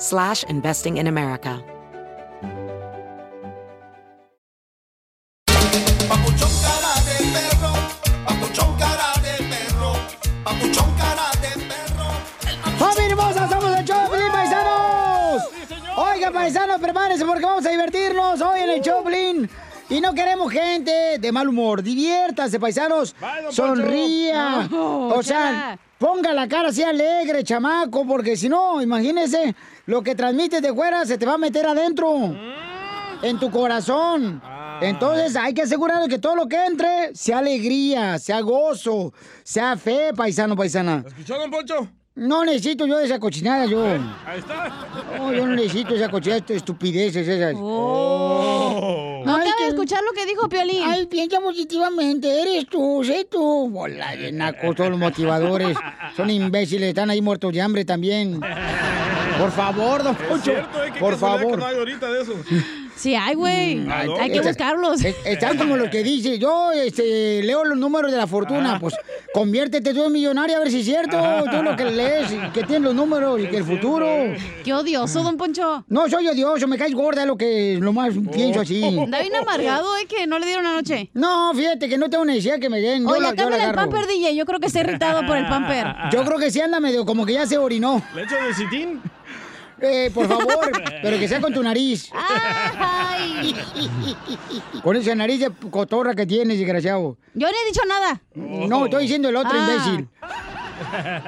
slash investing in America. ¡Somos el Choplin, paisanos! Oiga, paisanos, prepárense porque vamos a divertirnos hoy en el Choplin. Y no queremos gente de mal humor. Diviértase, paisanos. Sonría. O sea. Ponga la cara así alegre, chamaco, porque si no, imagínese, lo que transmites de fuera se te va a meter adentro. En tu corazón. Entonces hay que asegurar que todo lo que entre sea alegría, sea gozo, sea fe, paisano, paisana. ¿Escuchó, don Poncho? No necesito yo esa cochinada, yo. Ahí está. No, yo no necesito esa cochinada, estupideces esas. Oh. No acaba de escuchar lo que dijo Piolín. Ay, piensa positivamente, eres tú, sé tú. Bola de todos los motivadores. Son imbéciles, están ahí muertos de hambre también. Por favor, don Es Poncho. cierto, eh, qué por favor. que no hay ahorita de eso. Sí, hay, güey. Ay, Hay que está- buscarlos. es- Están como lo que dice. Yo este, leo los números de la fortuna. Pues conviértete tú en millonario a ver si es cierto. Tú lo que lees, que tienes los números y que el futuro. Qué odioso, don Poncho. No soy odioso, me caes gorda, es lo que lo más pienso así. Anda bien amargado, ¿eh? Que no le dieron anoche. No, fíjate que no tengo necesidad que me den. Oye, cámbiale el pamper, DJ. Yo creo que está irritado por el pamper. Yo creo que sí anda medio como que ya se orinó. ¿Le echo de citín? Eh, por favor, pero que sea con tu nariz. Ay. Con esa nariz de cotorra que tienes, desgraciado. Yo no he dicho nada. No, estoy diciendo el otro Ah. imbécil.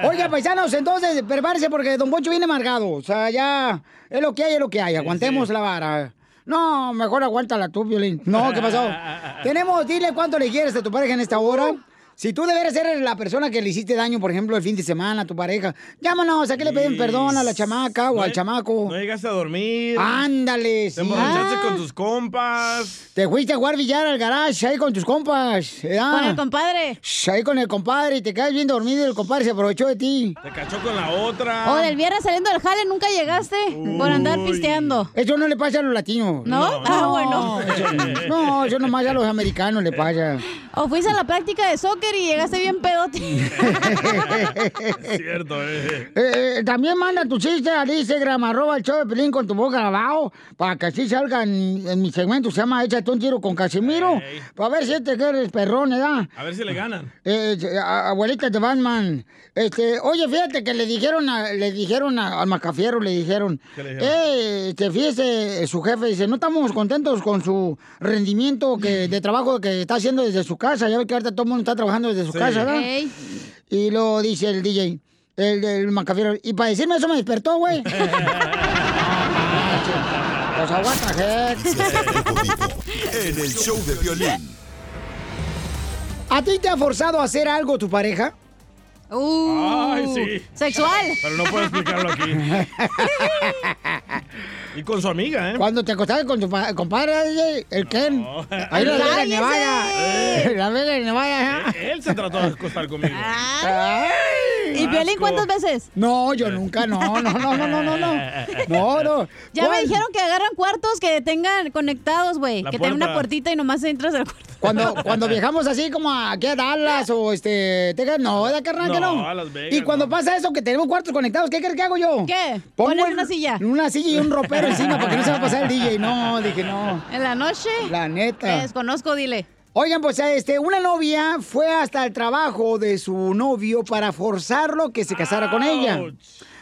Oiga, paisanos, entonces prepárense porque Don Poncho viene amargado. O sea, ya es lo que hay, es lo que hay. Aguantemos la vara. No, mejor aguántala tú, Violín. No, ¿qué pasó? Tenemos, dile cuánto le quieres a tu pareja en esta hora. Si tú deberes ser la persona que le hiciste daño, por ejemplo, el fin de semana a tu pareja, llámanos, ¿a qué le piden perdón a la chamaca o No al chamaco? No llegaste a dormir. Ándale, Te sí. emborrachaste Ah. con tus compas. Te fuiste a jugar billar al garage ahí con tus compas. ¿verdad? Con el compadre. Ahí con el compadre y te quedas bien dormido y el compadre se aprovechó de ti. Te cachó con la otra. O del viernes saliendo del jale nunca llegaste por andar pisteando. Eso no le pasa a los latinos. ¿No? Ah, bueno. Eso, no, eso nomás a los americanos le pasa. O fuiste a la práctica de soccer y llegaste bien pedote. Es cierto, eh. Eh, eh, también manda tu chiste al Instagram, arroba el show de Pelín con tu boca grabado, para que así salga en, en mi segmento, se llama Échate un tiro con Casimiro, para ver si este que eres perrón, ¿verdad? A ver si le ganan. Eh, a- abuelita de Batman. Este, oye, fíjate que le dijeron a- le dijeron a- al macafiero, le dijeron, ¿Qué le dijeron? eh, este, fíjese, su jefe dice, no estamos contentos con su rendimiento que, de trabajo que está haciendo desde su casa. Ya ve que ahorita todo el mundo está trabajando desde su Sí. casa, ¿verdad? Ey. Y lo dice el DJ, el, el macafiero, y para decirme eso me despertó, güey. pues aguanta, En el show de violín. ¿A ti te ha forzado a hacer algo tu pareja? Ay, sí. Sexual. Pero no puedo explicarlo aquí. y con su amiga, ¿eh? Cuando te acostabas con tu pa- compadre, DJ, el Ken. Ahí la Vega. Nevada. La Vega Nevada. Eh, Él se trató de acostar conmigo. Ay, ¿Y Piolín cuántas veces? No, yo nunca, no, no, no, no, no, no, no. No, no. Ya me dijeron que agarran cuartos que tengan conectados, güey. Que tengan una puertita y nomás entras al cuarto. Cuando, cuando viajamos así como aquí a Dallas o este, Texas, no, de carnal que No, no. a Las Vegas, y cuando pasa eso, que tenemos cuartos conectados, ¿qué crees que hago yo? ¿Qué? Pongo una silla. Una silla y un ropero encima para que no se va a pasar el DJ. No, dije no. ¿En la noche? La neta. Te desconozco, dile. Oigan, pues este, una novia fue hasta el trabajo de su novio para forzarlo que se casara con ella.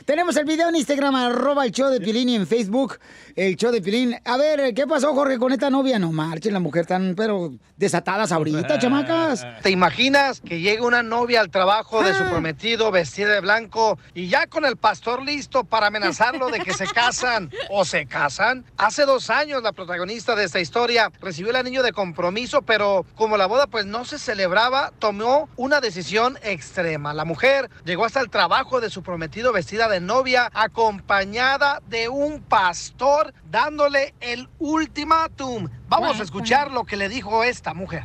Tenemos el video en Instagram, arroba el show de Piolín y en Facebook. El show de Pilín. A ver, ¿qué pasó, Jorge, con esta novia? No marchen, la mujer tan, pero desatadas ahorita, chamacas. ¿Te imaginas que llega una novia al trabajo de su Ah. prometido vestida de blanco y ya con el pastor listo para amenazarlo de que se casan o se casan? Hace dos años la protagonista de esta historia recibió el anillo de compromiso, pero como la boda pues no se celebraba, tomó una decisión extrema. La mujer llegó hasta el trabajo de su prometido vestida de novia acompañada de un pastor dándole el ultimátum. Vamos a escuchar lo que le dijo esta mujer.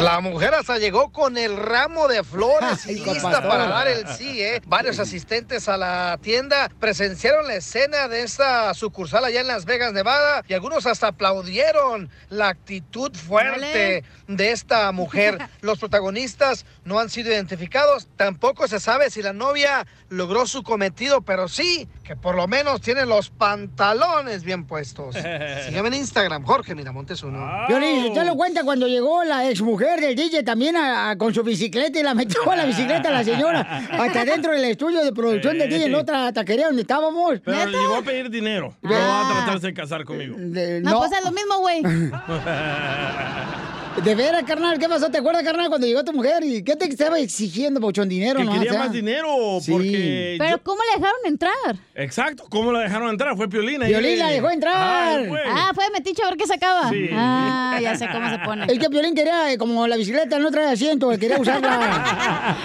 La mujer hasta llegó con el ramo de flores Ay, lista para dar el sí, ¿eh? Varios asistentes a la tienda presenciaron la escena de esta sucursal allá en Las Vegas, Nevada, y algunos hasta aplaudieron la actitud fuerte de esta mujer. Los protagonistas no han sido identificados, tampoco se sabe si la novia logró su cometido, pero sí que por lo menos tiene los pantalones bien puestos. Sígueme en Instagram, Jorge Miramontes uno. Violín, usted lo cuenta cuando llegó la exmujer del DJ también a- a- con su bicicleta y la metió a la bicicleta a la señora hasta dentro del estudio de producción del DJ en la otra taquería donde estábamos. Pero llegó a pedir dinero. No va a tratarse de casar conmigo. De, No, pues es lo mismo, güey. de veras, carnal, ¿qué pasó? ¿Te acuerdas, carnal, cuando llegó tu mujer? ¿Y qué te estaba exigiendo, bochón? Dinero, Que ¿no? quería O sea, más dinero sí. porque... Pero yo- ¿cómo le dejaron entrar? Exacto, ¿cómo la dejaron entrar? Fue Piolina. Piolín la dejó entrar. Ay. Ah, fue de metiche a ver qué sacaba. Sí. Ah, ya sé cómo se pone. Es que Piolín quería, eh, como la bicicleta no trae asiento, él quería usarla.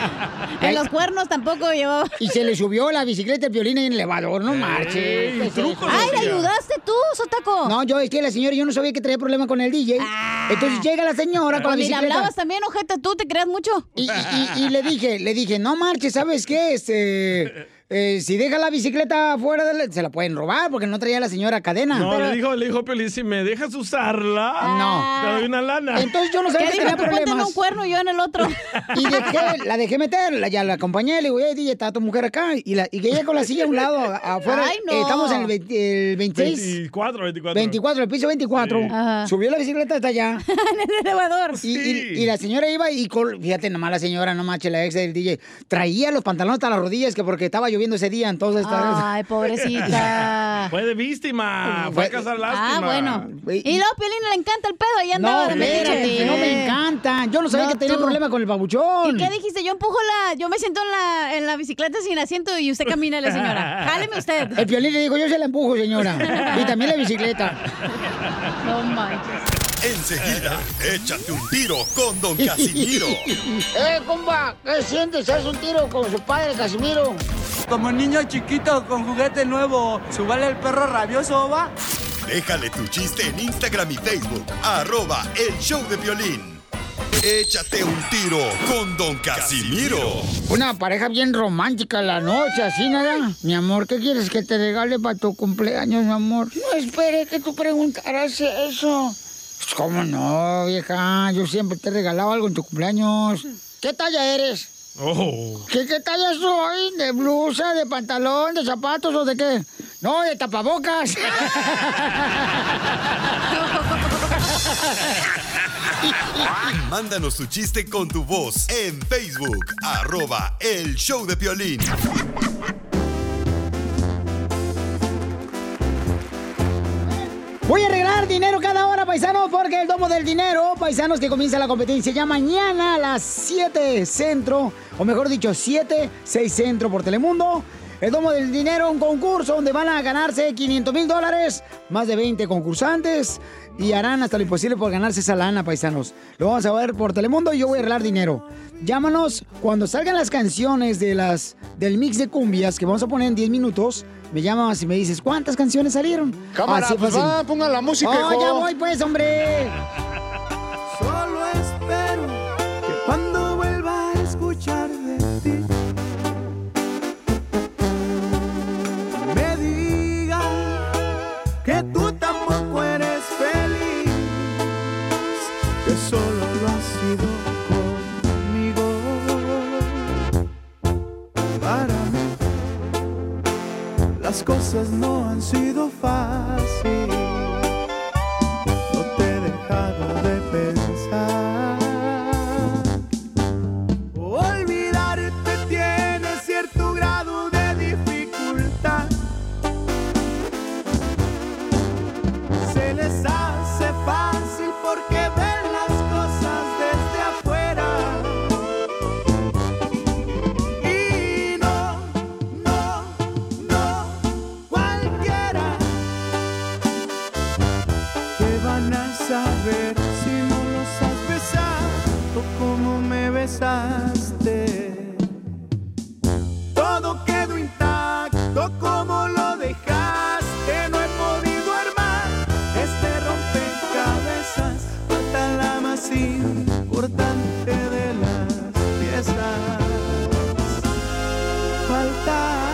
En los cuernos tampoco llevaba. y se le subió la bicicleta de Piolín en el elevador, no marches. Ey, ¿Qué es trucos eso? ¡Ay, le ayudaste tú, Sotaco! No, yo es que la señora, yo no sabía que traía problema con el DJ. Entonces llega la señora con la ni le hablabas también, ojete, tú te creas mucho. Y, y- y- y le dije, le dije, no marches, ¿sabes qué? Este, eh, si deja la bicicleta fuera, de la- se la pueden robar porque no traía la señora cadena. No, Pero- le dijo, le dijo Piolín, si me dejas usarla, No. te doy una lana. Entonces yo no sabía ¿Qué que dijo? tenía ponte en problemas. un cuerno y yo en el otro. Y dejé, la dejé meter, la- ya la acompañé, le digo, DJ, está tu mujer acá. Y, la, y que ella con la silla a un lado, afuera. Ay, no. Eh, estamos en el, 20 el 26, 24, 24. 24, el piso 24. Sí. Ajá. Subió la bicicleta hasta allá. en el elevador. Y, y- Sí. y la señora iba y, col- fíjate nomás la señora, no manches, la ex del DJ, traía los pantalones hasta las rodillas que porque estaba lloviendo ese día, entonces... Ay, pobrecita. Fue de víctima, fue Fue- a casar lástima. Ah, bueno. Y luego Piolín le encanta el pedo y andaba No, de metiche. espérate, no me encanta. Yo no sabía No, que tenía tú. problema con el babuchón. ¿Y qué dijiste? Yo empujo la... Yo me siento en la, en la bicicleta sin asiento y usted camina, la señora. Jáleme usted. El piolín le dijo, yo se la empujo, señora. y también la bicicleta. No manches. Enseguida, échate un tiro con Don Casimiro. ¡Eh, compa! ¿Qué sientes? ¿Haz un tiro con su padre, Casimiro? Como niño chiquito con juguete nuevo, ¿subale el perro rabioso, va? Déjale tu chiste en Instagram y Facebook, arroba el show de violín. Échate un tiro con Don Casimiro. Una pareja bien romántica la noche, así nada. Mi amor, ¿qué quieres que te regale para tu cumpleaños, mi amor? No esperé que tú preguntaras eso. Pues, ¿Cómo no, vieja? Yo siempre te he regalado algo en tu cumpleaños. ¿Qué talla eres? Oh. ¿Qué, qué talla soy? ¿De blusa, de pantalón, de zapatos o de qué? No, de tapabocas. Mándanos tu chiste con tu voz en Facebook, arroba el show de violín. Voy a regalar dinero cada hora, paisanos, porque el domo del dinero, paisanos, que comienza la competencia ya mañana a las 7 centro, o mejor dicho, 7, 6 centro por Telemundo. El domo del dinero, un concurso donde van a ganarse 500 mil dólares, más de 20 concursantes y harán hasta lo imposible por ganarse esa lana, paisanos. Lo vamos a ver por Telemundo y yo voy a regalar dinero. Llámanos cuando salgan las canciones de las del mix de cumbias que vamos a poner en 10 minutos. Me llamas y me dices, ¿cuántas canciones salieron? Cámara, Así pues va, pongan la música, Oh, hijo. ya voy pues, hombre. Solo las cosas no han sido fáciles. Todo quedó intacto como lo dejaste. No he podido armar este rompecabezas. Falta la más importante de las piezas. Faltas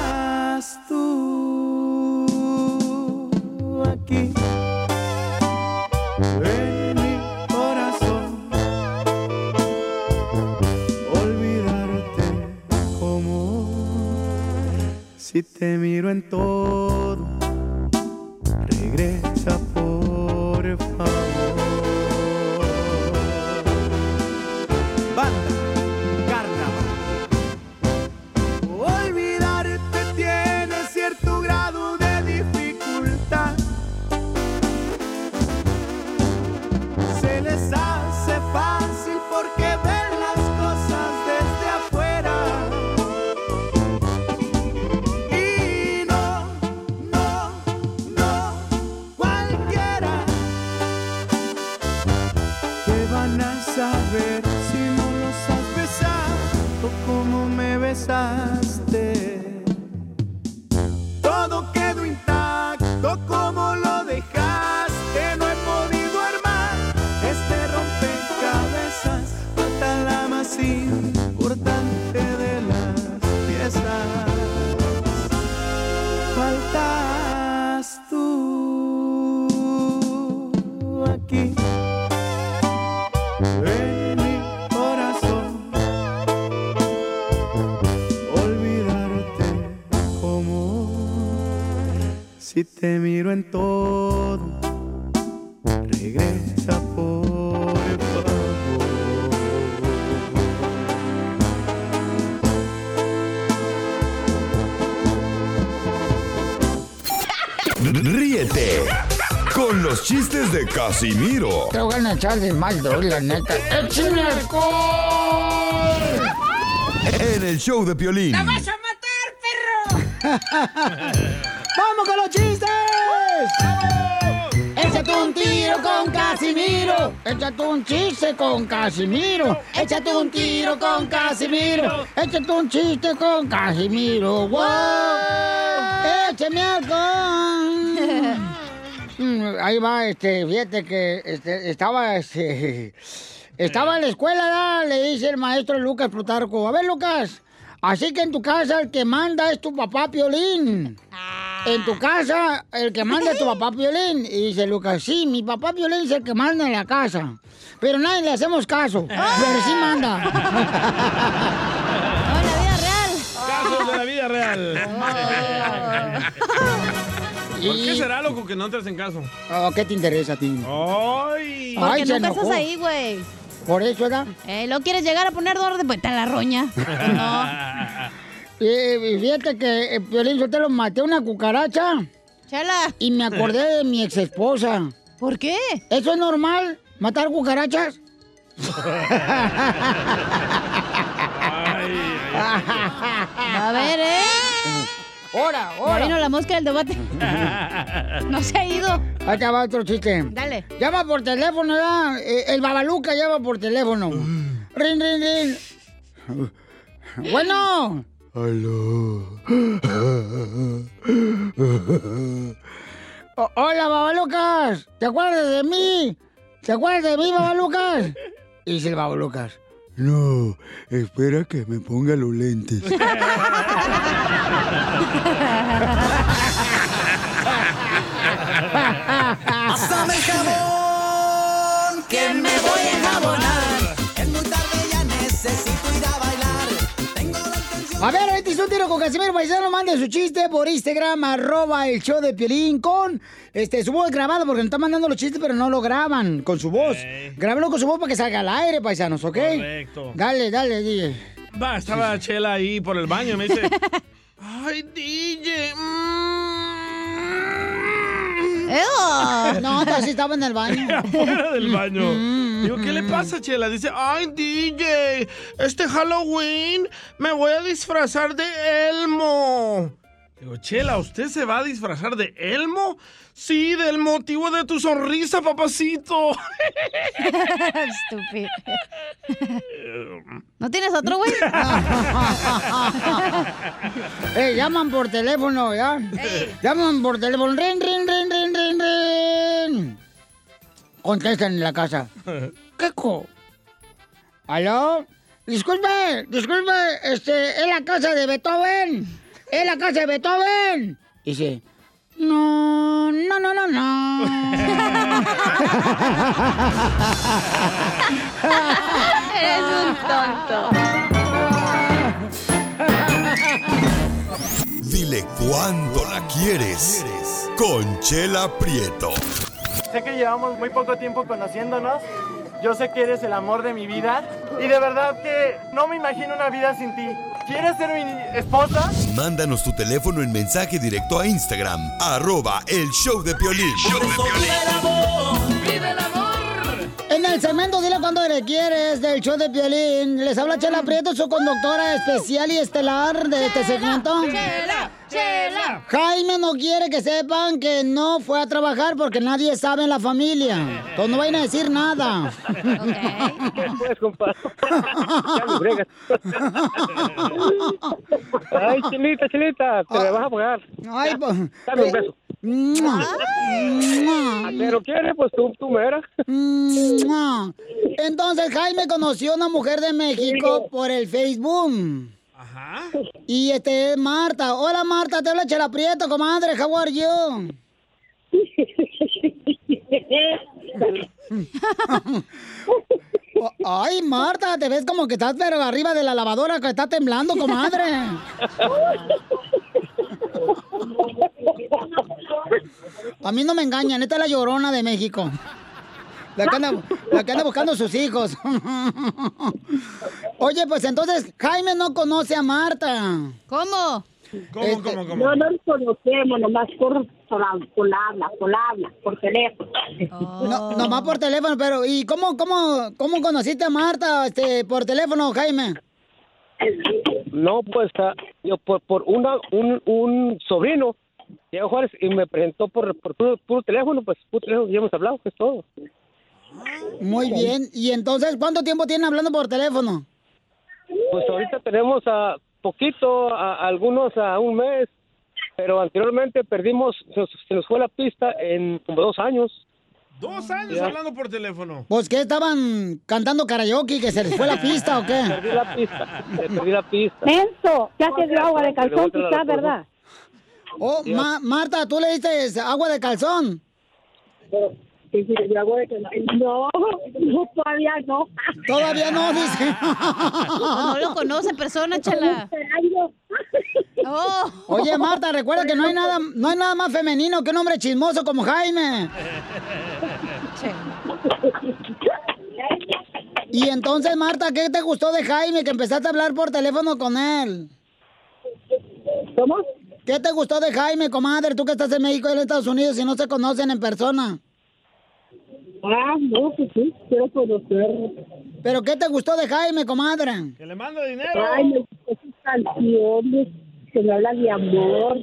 te miro en todo te miro en todo regresa por favor Ríete con los chistes de Casimiro Te voy a echar de mal, doy, la neta. ¡Échame alcohol! en el show de Piolín. a matar, perro! Échate un chiste con Casimiro. Échate un tiro con Casimiro. Échate un chiste con Casimiro. ¡Wow! ¡Échame! Mm, Ahí va, este, fíjate que este, estaba, este, estaba en la escuela, ¿verdad? le dice el maestro Lucas Plutarco, a ver Lucas, así que en tu casa el que manda es tu papá Piolín. En tu casa el que manda es tu papá Piolín. Y dice Lucas, sí, mi papá Piolín es el que manda en la casa. Pero nadie le hacemos caso, pero sí manda. Casos de la vida real. ¿Por qué será, loco, que no entres en caso? Oh, ¿Qué te interesa a ti? ¡Ay! Porque Ay, nunca estás ahí, güey. Por eso, ¿verdad? Eh, ¿Lo quieres llegar a poner orden? Pues te la roña. No. Eh, fíjate que eh, Piolín yo te lo maté una cucaracha. Chela. Y me acordé de mi ex esposa. ¿Por qué? ¿Eso es normal? ¿Matar cucarachas? A ver, ¿eh? ¡Hora, Ya vino la mosca del debate. No se ha ido. Te va otro chiste. Dale. Llama por teléfono, ¿ya? Eh, El babaluca llama por teléfono. Rin, rin, rin. Bueno. Aló. O- hola, babalucas. ¿Te acuerdas de mí? ¿Te acuerdas de mí, babalucas? Y dice el babalucas. No, espera que me ponga los lentes. Pásame jabón, que me voy a enjabonar. A ver, este es un tiro con Casimiro Paisano. Mande su chiste por Instagram, arroba el show de Piolín con este, su voz grabada, porque nos están mandando los chistes, pero no lo graban con su voz. Grábenlo con su voz para que salga al aire, paisanos, ¿ok? Correcto. Dale, dale, DJ. Va, estaba Chela ahí por el baño y me dice, ay, DJ, mm". No, así estaba en el baño. afuera del baño. Digo, ¿qué le pasa, Chela? Dice, ay, DJ, este Halloween me voy a disfrazar de Elmo. Digo, Chela, ¿usted se va a disfrazar de Elmo? Sí, del motivo de tu sonrisa, papacito. Estúpido. ¿No tienes otro, güey? Eh, llaman por teléfono, ¿ya? Llaman por teléfono. Rin, rin, rin, rin, rin, rin. Contestan en la casa. ¿Qué co? ¿Aló? Disculpe, disculpe, este, es la casa de Beethoven. Es la casa de Beethoven. Dice, no, no, no, no, no. Eres un tonto. Dile cuándo la quieres. Conchela Prieto. Sé que llevamos muy poco tiempo conociéndonos. Yo sé que eres el amor de mi vida. Y de verdad que no me imagino una vida sin ti. ¿Quieres ser mi esposa? Mándanos tu teléfono en mensaje directo a Instagram, arroba el show de Piolín. En el segmento Dile cuando le quieres del show de Piolín, les habla Chela Prieto, su conductora especial y estelar de este segmento. Chela, chela. Jaime no quiere que sepan que no fue a trabajar porque nadie sabe en la familia. Entonces no vayan a decir nada. Pues, compadre. Ay, chilita, chilita, te me vas a pagar. Ay, pues. Dame un beso. ¡Mua! ¡Mua! Pero quieres, pues tú, tú mera. Entonces Jaime conoció a una mujer de México por el Facebook. Ajá. Y este es Marta. Hola Marta, te habla Chela Prieto, comadre. How are you? Ay, Marta, te ves como que estás pero arriba de la lavadora que está temblando, comadre. A mí no me engañan, esta es la llorona de México. La que anda, la que anda buscando sus hijos. Oye, pues entonces Jaime no conoce a Marta. ¿Cómo? ¿Cómo, Este, cómo, cómo? No, no nos conocemos, nomás por, por, por habla, por habla, por teléfono. No, nomás por teléfono, pero ¿y cómo, cómo, cómo conociste a Marta este, por teléfono, Jaime? No, pues ah, yo por, por una, un, un sobrino, Diego Juárez, y me presentó por, por puro, puro teléfono, pues puro teléfono, ya hemos hablado, es todo. Muy bien. ¿Y entonces cuánto tiempo tienen hablando por teléfono? Pues ahorita tenemos a poquito, a, algunos a un mes, pero anteriormente perdimos, se, nos- se nos fue la pista en como dos años. Dos años Ya. hablando por teléfono. Pues que estaban cantando karaoke, que se les fue la pista o qué? Perdí la pista, perdí la pista. Menso, ya te dio agua de calzón, quizás, ¿verdad? Oh, Ma- Marta, ¿tú le diste agua de calzón? De. No, no, todavía no. Todavía no, dice. No lo conoce en persona, chela. Oh. Oye, Marta, recuerda que no hay nada, no hay nada más femenino que un hombre chismoso como Jaime. Y entonces, Marta, ¿qué te gustó de Jaime que empezaste a hablar por teléfono con él? ¿Cómo? ¿Qué te gustó de Jaime, comadre? Tú que estás en México y él en Estados Unidos y no se conocen en persona. Ah, no, pues sí, quiero conocerlo. ¿Pero qué te gustó de Jaime, comadre? Que le manda dinero. Ay, me gustan sus canciones que me hablan de amor.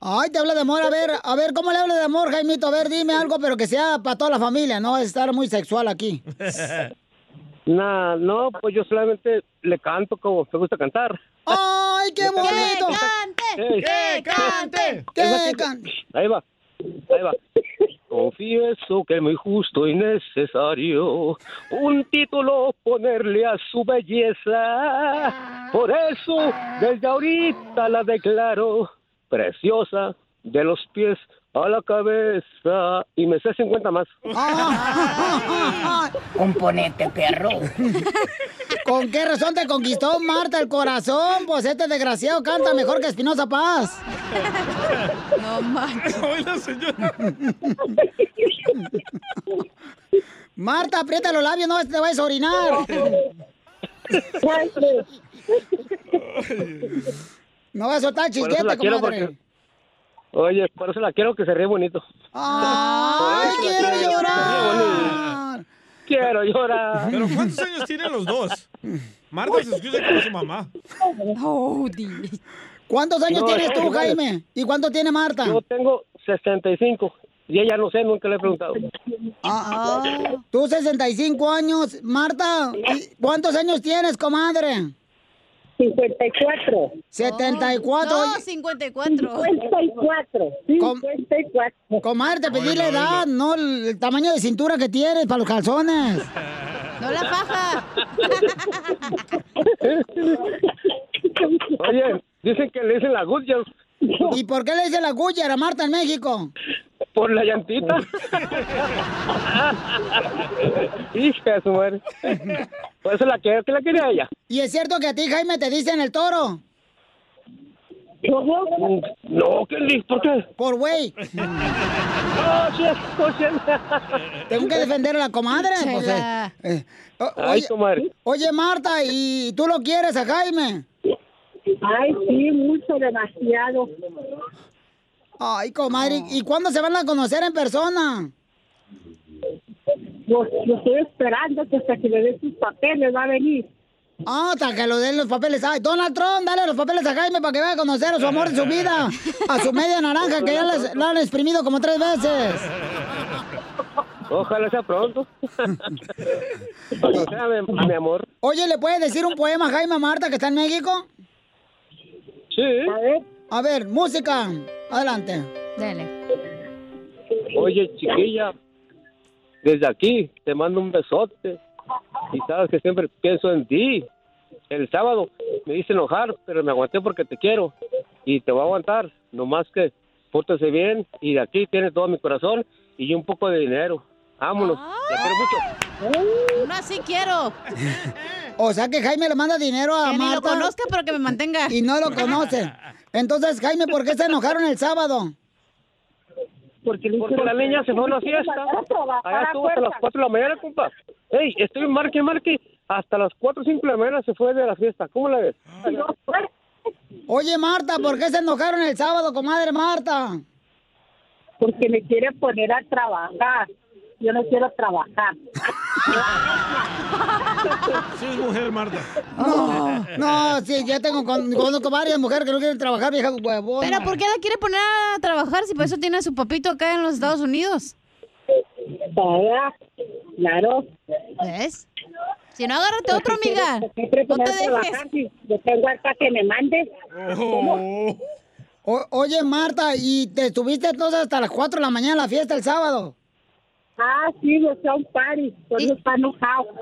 Ay, te habla de amor. A ver, a ver, ¿cómo le habla de amor, Jaimito? A ver, dime algo, pero que sea para toda la familia, no es estar muy sexual aquí. Nah, no, pues yo solamente le canto como me gusta cantar. ¡Ay, qué bonito! Ey. ¡Que cante! ¡Que cante! Ahí va, Confieso que muy justo y necesario un título ponerle a su belleza. Por eso, desde ahorita la declaro preciosa de los pies a la cabeza. Y me sé 50 más. Componente, perro. ¿Con qué razón te conquistó Marta el corazón? Pues este desgraciado canta mejor que Espinosa Paz. No manches. Señora. Marta, aprieta los labios, no te vayas a orinar. No vas a soltar chisquete, comadre. Oye, por eso la quiero que se ríe bonito. ¡Ay, quiero quiero llorar! Quiero llorar. ¿Pero cuántos años tienen los dos? Marta se escucha como su mamá. Oh, ¿Cuántos años No, tienes tú, no. Jaime? ¿Y cuánto tiene Marta? Yo tengo 65 y ella no sé, nunca le he preguntado. Ah, ah. Tú 65 años, Marta. ¿y ¿Cuántos años tienes, comadre? 54. 74. No, oye, 54. 54. 54. Comadre, te pedí la edad, no el, tamaño de cintura que tienes para los calzones. No la faja. Oye, dicen que le dicen la Goodyear ¿Y por qué le dice la Goodyear a Marta en México? por la llantita. Hija de su madre. Por eso la que, que la quería ella. ¿Y es cierto que a ti, Jaime, te dicen el toro? No, ¿qué le- ¿Por qué? Por güey. No, sí, no, sí. Tengo que defender a la comadre. pues, eh, eh, o- Ay, oye, comadre. oye, Marta, ¿y tú lo quieres a Jaime? Ay, sí, mucho, demasiado. Ay, comadre, ¿y cuándo se van a conocer en persona? Lo, lo estoy esperando que hasta que le dé sus papeles va a venir. Ah, hasta que lo den los papeles. Ay, Donald Trump, dale los papeles a Jaime para que vaya a conocer a su amor de su vida. A su media naranja que ya les- la han exprimido como tres veces. Ojalá sea pronto. O sea, mi, mi amor. Oye, ¿le puedes decir un poema a Jaime a Marta que está en México? Sí. A ver, A ver, música. Adelante. Dale. Oye, chiquilla, desde aquí te mando un besote. Y sabes que siempre pienso en ti. El sábado me hice enojar, pero me aguanté porque te quiero. Y te voy a aguantar. Nomás que pórtese bien. Y de aquí tienes todo mi corazón y un poco de dinero. Vámonos. Te quiero mucho. Uno así quiero. O sea que Jaime le manda dinero a Que ni lo Marta. conozca, pero que me mantenga. Y no lo conoce. Entonces, Jaime, ¿por qué se enojaron el sábado? porque, Porque la niña se fue a una fiesta. Allá estuvo hasta las fuerza. 4 de la mañana, compa. Ey, estoy en marque, marque. Hasta las 4 o 5 de la mañana se fue de la fiesta. ¿Cómo la ves? Oye, Marta, ¿por qué se enojaron el sábado, comadre Marta? Porque me quiere poner a trabajar. Yo no quiero trabajar. Sí, es mujer, Marta. No, no, sí, ya tengo, con- conozco varias mujeres que no quieren trabajar, vieja huevona. Pero ¿por qué la quiere poner a trabajar si por eso tiene a su papito acá en los Estados Unidos? Claro. ¿Ves? Si no, agárrate otro, amiga. Siempre No poner te a trabajar, dejes. si Yo tengo hasta que me mande. Oh. O- oye, Marta, ¿y te estuviste entonces hasta las 4 de la mañana en la fiesta el sábado? Ah, sí, yo soy un party. Por eso está enojado.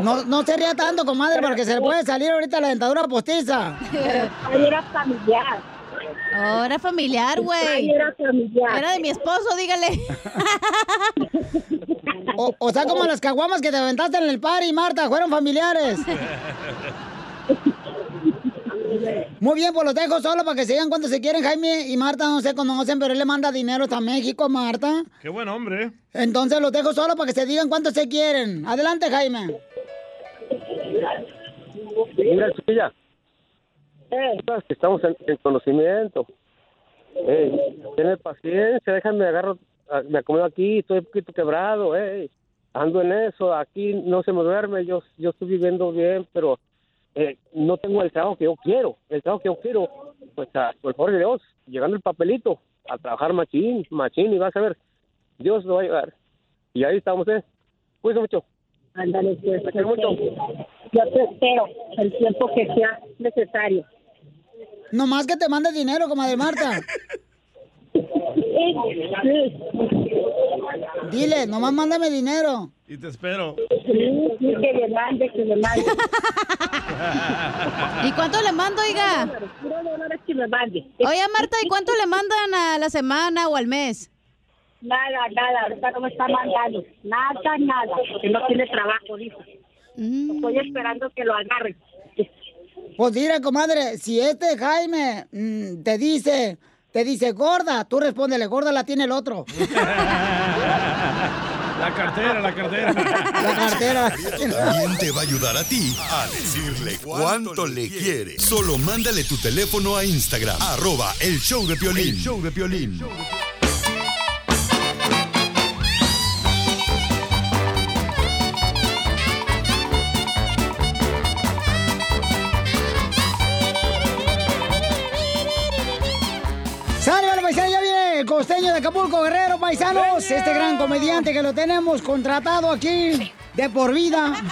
No, no se ría tanto, comadre, porque se le puede salir ahorita la dentadura postiza. Ay, era familiar. Oh, era familiar, güey. Era familiar. Era de mi esposo, dígale. O, o sea, como las caguamas que te aventaste en el party, Marta, fueron familiares. Muy bien, pues los dejo solo para que se digan cuánto se quieren. Jaime y Marta no se conocen, pero él le manda dinero hasta México a Marta. Qué buen hombre. ¿eh? Entonces los dejo solo para que se digan cuánto se quieren. Adelante, Jaime. Mira, chiquilla. Sabes que Estamos en, en conocimiento. Ey, Tiene paciencia, déjame agarro, ah, me acomodo aquí, estoy un poquito quebrado, ey. Ando en eso, aquí no se me duerme, yo, yo estoy viviendo bien, pero eh, no tengo el trabajo que yo quiero. El trabajo que yo quiero, pues a- por favor de Dios, llegando el papelito, a trabajar machín, machín, y vas a ver, Dios lo va a llevar. Y ahí estamos, ¿eh? Cuídense mucho. Ándale, pues. Quiero mucho. Yo te espero el tiempo que sea necesario. Nomás que te mande dinero, comadre Marta. Dile, nomás mándame dinero. Y te espero. Sí, sí, que le mande, que le mande. ¿Y cuánto le mando, oiga? Que me mande. Oye, Marta, ¿y cuánto le mandan a la semana o al mes? Nada, nada, ahorita no me está mandando. Nada, nada. Porque no tiene trabajo, dijo. Estoy esperando que lo agarren. Pues mira, comadre, si este Jaime mm, te dice, te dice gorda, tú respóndele, gorda la tiene el otro. La cartera, la cartera. La cartera. También te va a ayudar a ti a decirle cuánto le quiere. Solo mándale tu teléfono a Instagram, arroba el show de Piolín. El show de Piolín. el costeño de Acapulco Guerrero, paisanos. Este gran comediante que lo tenemos contratado aquí de por vida.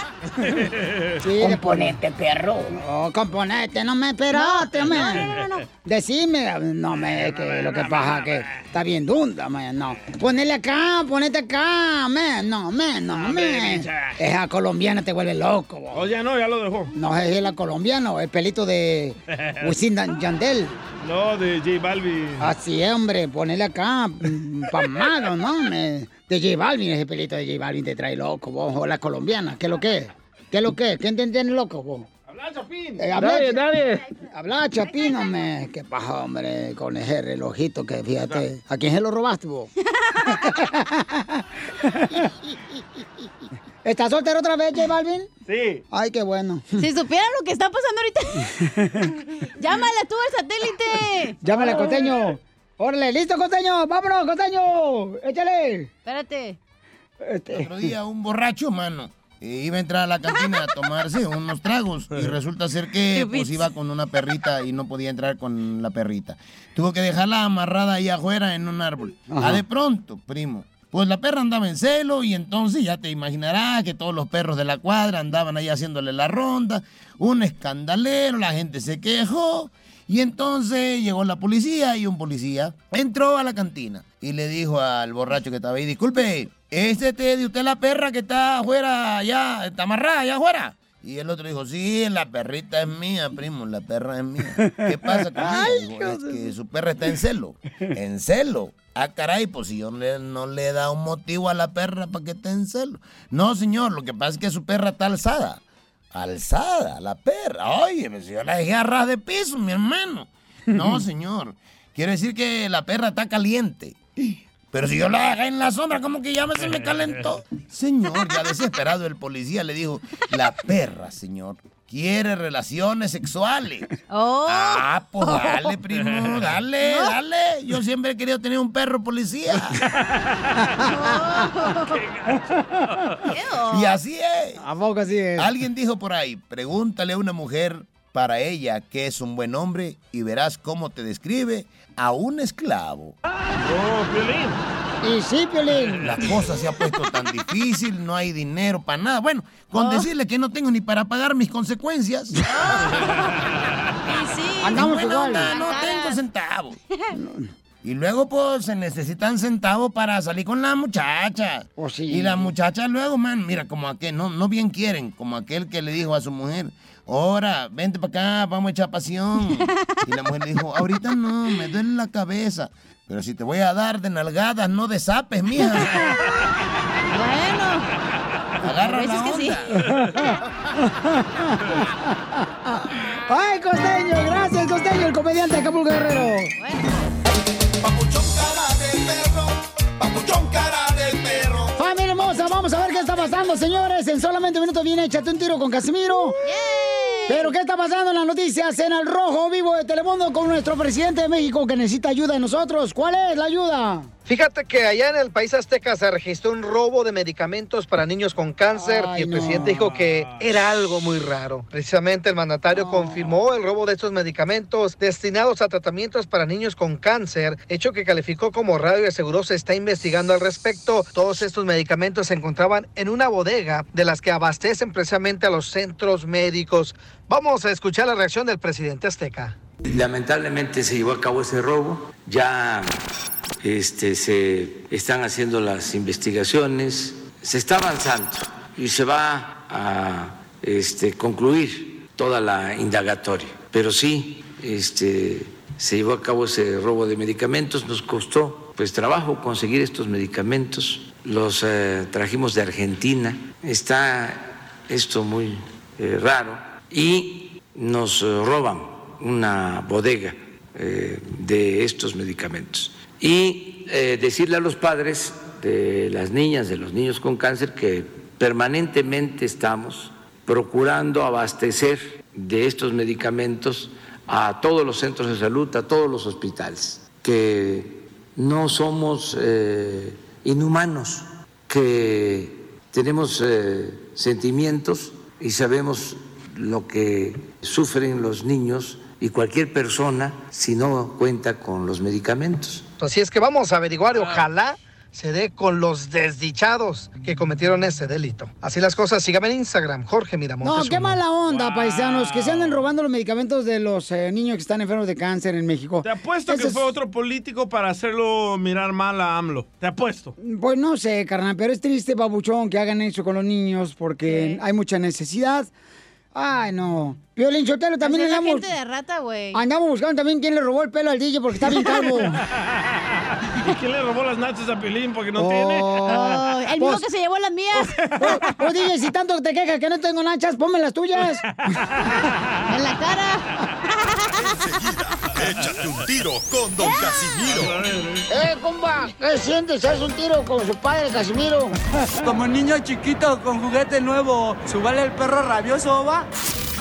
Sí, Componente, perro. Oh, componente, no me esperaste, me. no, no, no, no. Decime, no me, que lo que pasa que está bien dunda, me, no. Ponele acá, ponete acá, me, no, me, no. Mecha. Esa colombiana te vuelve loco, vos. Oh, ya no, ya lo dejó. No, es la colombiana, el pelito de Wisin Yandel. No, de J Balvin. Así es, hombre, ponele acá, mm, pasmado, ¿no? Me- de J Balvin, ese pelito de J Balvin te trae loco, vos, o la colombiana, ¿qué es lo que es? ¿Qué es lo que es? ¿Quién te entiende loco, vos? Habla, Chapín. Eh, habla, Nadie, nadie. Habla, Chapín, hombre. ¿Qué pasa, hombre? Con ese relojito que, fíjate. ¿A quién se lo robaste, vos? ¿Estás soltero otra vez, J Balvin? Sí. Ay, qué bueno. Si supieran lo que está pasando ahorita. Llámala tú al satélite. Llámale, costeño. Órale, listo, costeño. Vámonos, costeño. Échale. Espérate. Este. Otro día un borracho, mano, eh, iba a entrar a la cantina a tomarse unos tragos y resulta ser que pues iba con una perrita y no podía entrar con la perrita. Tuvo que dejarla amarrada ahí afuera en un árbol. Ajá. Ah, de pronto, primo. Pues la perra andaba en celo y entonces ya te imaginarás que todos los perros de la cuadra andaban ahí haciéndole la ronda. Un escandalero, la gente se quejó. Y entonces llegó la policía y un policía entró a la cantina y le dijo al borracho que estaba ahí, disculpe, ¿es este de usted la perra que está afuera allá, está amarrada allá afuera? Y el otro dijo, sí, la perrita es mía, primo, la perra es mía. ¿Qué pasa con ella? Dijo, es que su perra está en celo. ¿En celo? Ah, caray, pues si yo le- no le he dado un motivo a la perra para que esté en celo. No, señor, lo que pasa es que su perra está alzada. Alzada, la perra. Oye, pues yo la dejé a ras de piso, mi hermano. No, señor. Quiere decir que la perra está caliente. Pero si yo la dejé en la sombra, como que ya me se me calentó. Señor, ya desesperado el policía le dijo, la perra, señor, quiere relaciones sexuales. Ah, pues dale, primo, dale, dale. Yo siempre he querido tener un perro policía. Y así es. ¿A poco así es? Alguien dijo por ahí, pregúntale a una mujer para ella qué es un buen hombre y verás cómo te describe a un esclavo. Oh. Y sí, Piolín. La cosa se ha puesto tan difícil, no hay dinero para nada. Bueno, con Oh. decirle que no tengo ni para pagar mis consecuencias. Andamos En buena igual. onda, no tengo centavos. Y luego, pues, se necesitan centavos para salir con la muchacha. Y la muchacha luego, man, mira, como aquel, no, no bien quieren, como aquel que le dijo a su mujer, ahora, vente para acá, vamos a echar pasión. Y la mujer le dijo, ahorita no, me duele la cabeza. Pero si te voy a dar de nalgadas, no de zapes, mija. Bueno. Agarra la que sí. ¡Ay, costeño! Gracias, costeño, el comediante de Acapulco Guerrero. Familia pasando, señores. En solamente un minuto viene Échate un tiro con Casimiro. Pero ¿qué está pasando en las noticias en el Rojo Vivo de Telemundo con nuestro presidente de México que necesita ayuda de nosotros? ¿Cuál es la ayuda? Fíjate que allá en el país azteca se registró un robo de medicamentos para niños con cáncer Ay, y el no. presidente dijo que era algo muy raro. Precisamente el mandatario confirmó el robo de estos medicamentos destinados a tratamientos para niños con cáncer, hecho que calificó como raro y aseguró se está investigando al respecto. Todos estos medicamentos se encontraban en una bodega de las que abastecen precisamente a los centros médicos. Vamos a escuchar la reacción del presidente azteca. Lamentablemente se llevó a cabo ese robo, ya este, se están haciendo las investigaciones, se está avanzando y se va a este, concluir toda la indagatoria. Pero sí, este, se llevó a cabo ese robo de medicamentos, nos costó pues trabajo conseguir estos medicamentos, los eh, trajimos de Argentina, está esto muy eh, raro y nos eh, roban una bodega de estos medicamentos. Y eh, decirle a los padres de las niñas, de los niños con cáncer, que permanentemente estamos procurando abastecer de estos medicamentos a todos los centros de salud, a todos los hospitales, que no somos eh, inhumanos, que tenemos eh, sentimientos y sabemos lo que sufren los niños y cualquier persona si no cuenta con los medicamentos. Así es que vamos a averiguar y ojalá se dé con los desdichados que cometieron ese delito. Así las cosas, sígame en Instagram, Jorge Miramontes. No, qué uno. mala onda, paisanos, que se andan robando los medicamentos de los eh, niños que están enfermos de cáncer en México. Te apuesto que es- fue otro político para hacerlo mirar mal a AMLO. Te apuesto. Pues no sé, carnal, pero es triste, babuchón, que hagan eso con los niños porque hay mucha necesidad. Ay, no. Violín Sotelo también Así es la andamos... gente de rata, güey. Andamos buscando también quién le robó el pelo al DJ porque está bien calvo. ¿Y quién le robó las nachas a Pilín porque no Oh. tiene? Oh, el mismo Pues- que se llevó las mías. Pues DJ, si tanto te quejas que no tengo nachas, ponme las tuyas. en la cara. Échate un tiro con Don Casimiro. ¡Eh, compa! ¿Qué sientes? ¿Haz un tiro con su padre, Casimiro? Como niño chiquito con juguete nuevo, ¿subale el perro rabioso, va?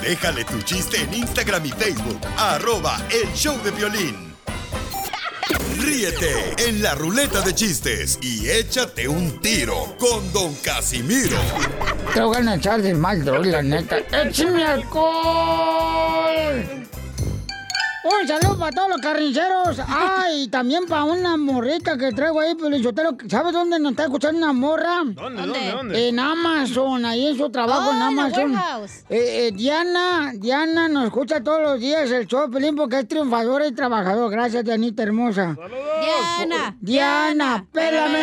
Déjale tu chiste en Instagram y Facebook. Arroba el show de violín. Ríete en la ruleta de chistes y échate un tiro con Don Casimiro. Te voy a echar de mal, droga, la neta. ¡Échame alcohol! Un saludo para todos los carniceros. Ay, y también para una morrita que traigo ahí, Pelichotero. ¿Sabes dónde nos está escuchando una morra? ¿Dónde, dónde, dónde? En Amazon, ahí en su trabajo Oh, en Amazon. Eh, eh, Diana, Diana nos escucha todos los días el show Pelín porque es triunfadora y trabajador. Gracias, Dianita hermosa. Diana. Diana, pélame.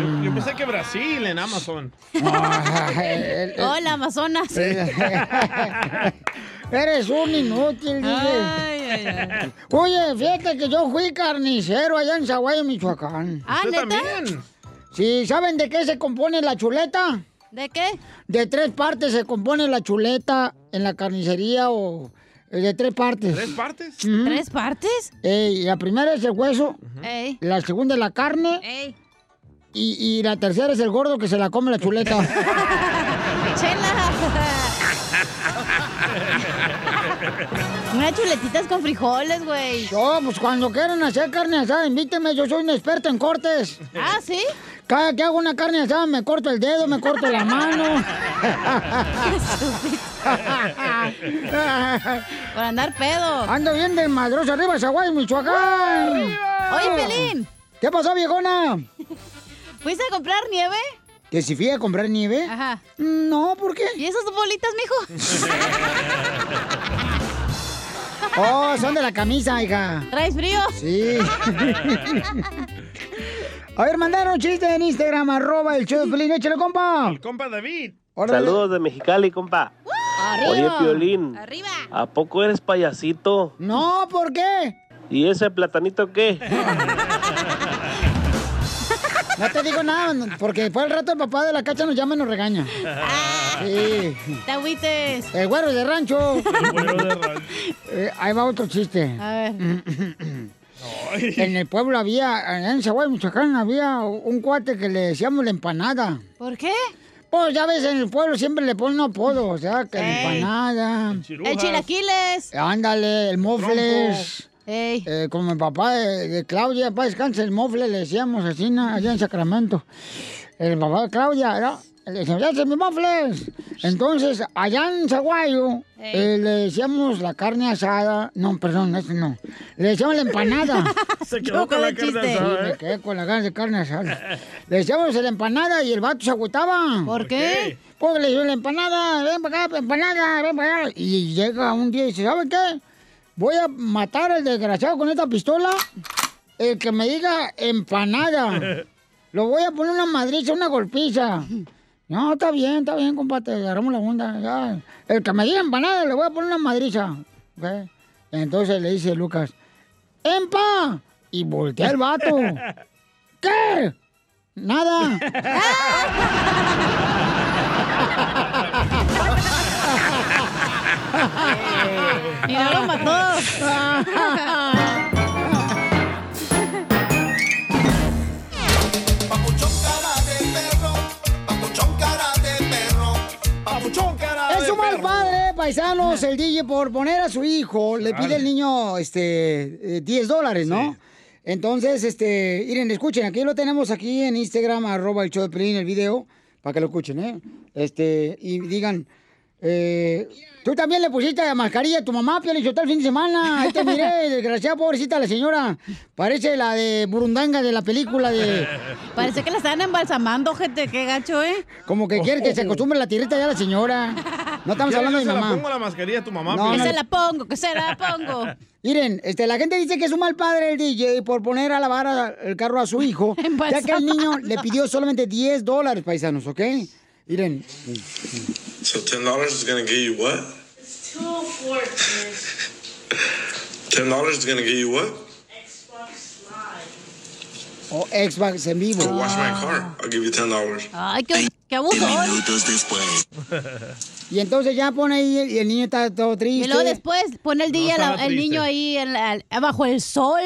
Yo, yo pensé que Brasil en Amazon. Hola, Amazonas. Eres un inútil. Ay, ay, ay. Oye, fíjate que yo fui carnicero allá en Zaguayo, Michoacán. Ah, ¿Usted ¿neta? también? Sí, ¿saben de qué se compone la chuleta? ¿De qué? De tres partes se compone la chuleta en la carnicería o eh, de tres partes. ¿Tres partes? ¿Tres partes? Ey, la primera es el hueso, Ey. la segunda es la carne Ey. y, y la tercera es el gordo que se la come la chuleta. Chela. Unas chuletitas con frijoles, güey. No, pues cuando quieran hacer carne asada, invíteme, yo soy un experto en cortes. Ah, ¿sí? Cada que hago una carne asada me corto el dedo, me corto la mano. Por andar pedo. Ando bien desmadroso arriba, Zaguay, Michoacán. Oye, Pelín, ¿Qué pasó, viejona? ¿fuiste a comprar nieve? ¿Que si fui a comprar nieve? Ajá. No, ¿por qué? ¿Y esas bolitas, mijo? Oh, son de la camisa, hija. ¿Traes frío? Sí. A ver, mandaron chiste en Instagram, arroba el show de Pelín. Échale, compa. El compa David. Órale. Saludos de Mexicali, compa. Oye, Arriba. Piolín, Arriba. ¿a poco eres payasito? No, ¿por qué? ¿Y ese platanito qué? No te digo nada, porque después al rato el papá de la cacha nos llama y nos regaña. Sí. Te agüites. El güero de rancho. Bueno, de rancho. Eh, ahí va otro chiste. A ver. En el pueblo había, en Zaguay, Michoacán, había un cuate que le decíamos la empanada. ¿Por qué? Pues ya ves, en el pueblo siempre le ponen apodo, o sea, que la empanada. Chirujas. El chilaquiles. Ándale, el mofles. Eh, como el papá de, de Claudia, papá descansa, el mofle, le decíamos así, ¿no? allá en Sacramento. El papá de Claudia, ¿no? Le decíamos, "Ya, mi mofles. Entonces, allá en Zaguayo, eh, le decíamos la carne asada. No, perdón, eso no. Le decíamos la empanada. Se quedó con la carne chiste. Sí, asada, me ¿eh? quedé con la ganas de carne asada. Le decíamos la empanada y el vato se agüitaba. ¿Por qué? Porque le dijo la empanada, ven para acá, empanada, ven para acá. Y llega un día y dice, ¿sabe qué? Voy a matar al desgraciado con esta pistola. El que me diga empanada. Lo voy a poner una madriza, una golpiza. No, está bien, está bien, compadre, agarramos la onda. ya. El que me diga empanada, le voy a poner una madriza. Entonces le dice Lucas, ¡Empa! Y voltea el vato. ¿Qué? Nada. Y no lo mató. Papuchón cara de perro, papuchón cara de perro, papuchón cara Es un mal padre, paisanos, el DJ por poner a su hijo, le pide al niño este eh, 10 dólares, ¿no? Entonces, este, miren, escuchen, aquí lo tenemos aquí en Instagram, arroba el show de Pelín, el video, para que lo escuchen, ¿eh? Este, y digan, Eh, Tú también le pusiste la mascarilla a tu mamá, Pio Lizotelo, el fin de semana. Ahí te miré, desgraciada, pobrecita la señora. Parece la de Burundanga de la película de... Parece que la están embalsamando, gente. Qué gacho, ¿eh? Como que quiere que se acostumbre la tierrita ya la señora. No estamos Ya hablando de se mamá. la pongo la mascarilla a tu mamá. No, se la pongo, que se la pongo. Miren, este, la gente dice que es un mal padre el DJ por poner a lavar el carro a su hijo, ya que el niño le pidió solamente 10 dólares, paisanos, ¿ok? Miren, So ten dollars is gonna get you what? Ten dollars is gonna get you what? o Xbox en vivo. To wash my car. I'll give you ten dollars. Ay, qué, qué abuso. después. Y entonces ya pone ahí y el niño está todo triste. Y luego después pone el día estaba la- el triste. niño ahí en la- bajo el sol.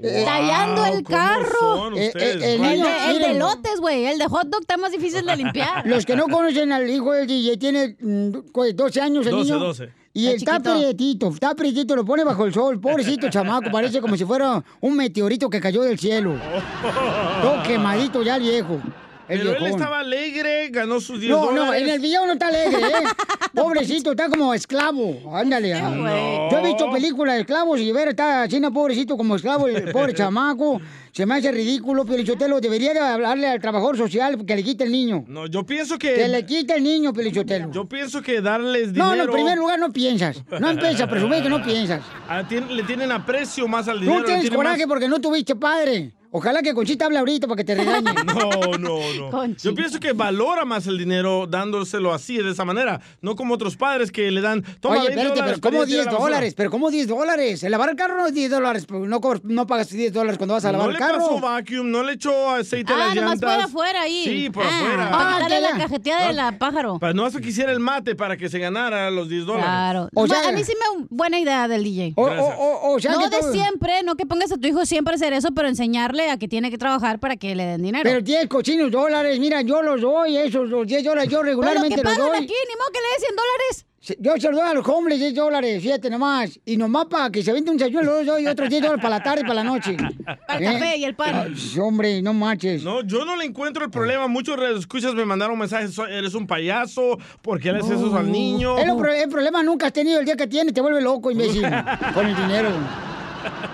Tallando el ¿cómo carro. son Eh, eh, el el, de, el de miren. lotes, güey. El de hot dog está más difícil de limpiar. Los que no conocen al hijo del DJ, tiene mm, co- 12 años el 12, niño. 12. Y Está él está chiquito. prietito, está prietito, lo pone bajo el sol. Pobrecito chamaco, parece como si fuera un meteorito que cayó del cielo. Todo quemadito ya el viejo. Pero él estaba alegre, ganó sus 10 No, dólares. no, en el video no está alegre, ¿eh? Pobrecito, está como esclavo. Ándale. ah. güey. Yo he visto películas de esclavos y ver, está haciendo pobrecito como esclavo, el pobre chamaco. Se me hace ridículo, Pelichotelo. Debería de hablarle al trabajador social que le quite el niño. No, yo pienso que... Que le quite el niño, Pelichotelo. Yo pienso que darles No, dinero... no, en primer lugar no piensas. No empiezas a presumir que no piensas. Ah, le tienen aprecio más al dinero. Tú tienes coraje más- porque no tuviste padre. Ojalá que Conchita hable ahorita para que te regañe. No, no, no. Yo pienso que valora más el dinero dándoselo así, de esa manera. No como otros padres que le dan... Toma Oye, 20 espérate, dólares pero ¿cómo para ir a 10 la basura". dólares? ¿Pero cómo 10 dólares? El lavar el carro no es 10 dólares. pero No, no pagas 10 dólares cuando vas a lavar no el le carro. pasó vacuum, no le echó aceite a Ah, las nomás llantas. por afuera ahí. Sí, por Ah, afuera. Para Ah, ya, la ya. cajeteada de la pájaro. Para no hace que hiciera el mate para que se ganara los 10 dólares. Claro. O O sea- a mí sí me buena idea del DJ. O, o, o, o sea no que de todo- siempre, no que pongas a tu hijo siempre a hacer eso, pero enseñarle a que tiene que trabajar para que le den dinero. Pero 10 cochinos dólares, mira, yo los doy, esos los 10 dólares, yo Pero lo regularmente que los pagan doy. aquí, ni modo que le des 100 dólares. Yo se los doy a los homeless 10 dólares, fíjate nomás. Y nomás para que se vente un desayuno, los doy otros 10 dólares para la tarde y para la noche. Para el café y el pan. Ay, hombre, no marches. No, yo no le encuentro el problema. Muchos escuchas me mandaron mensajes, "So- eres un payaso, ¿por qué le haces eso al niño? Pro- el problema nunca has tenido el día que tienes, te vuelve loco, imbécil, con el dinero.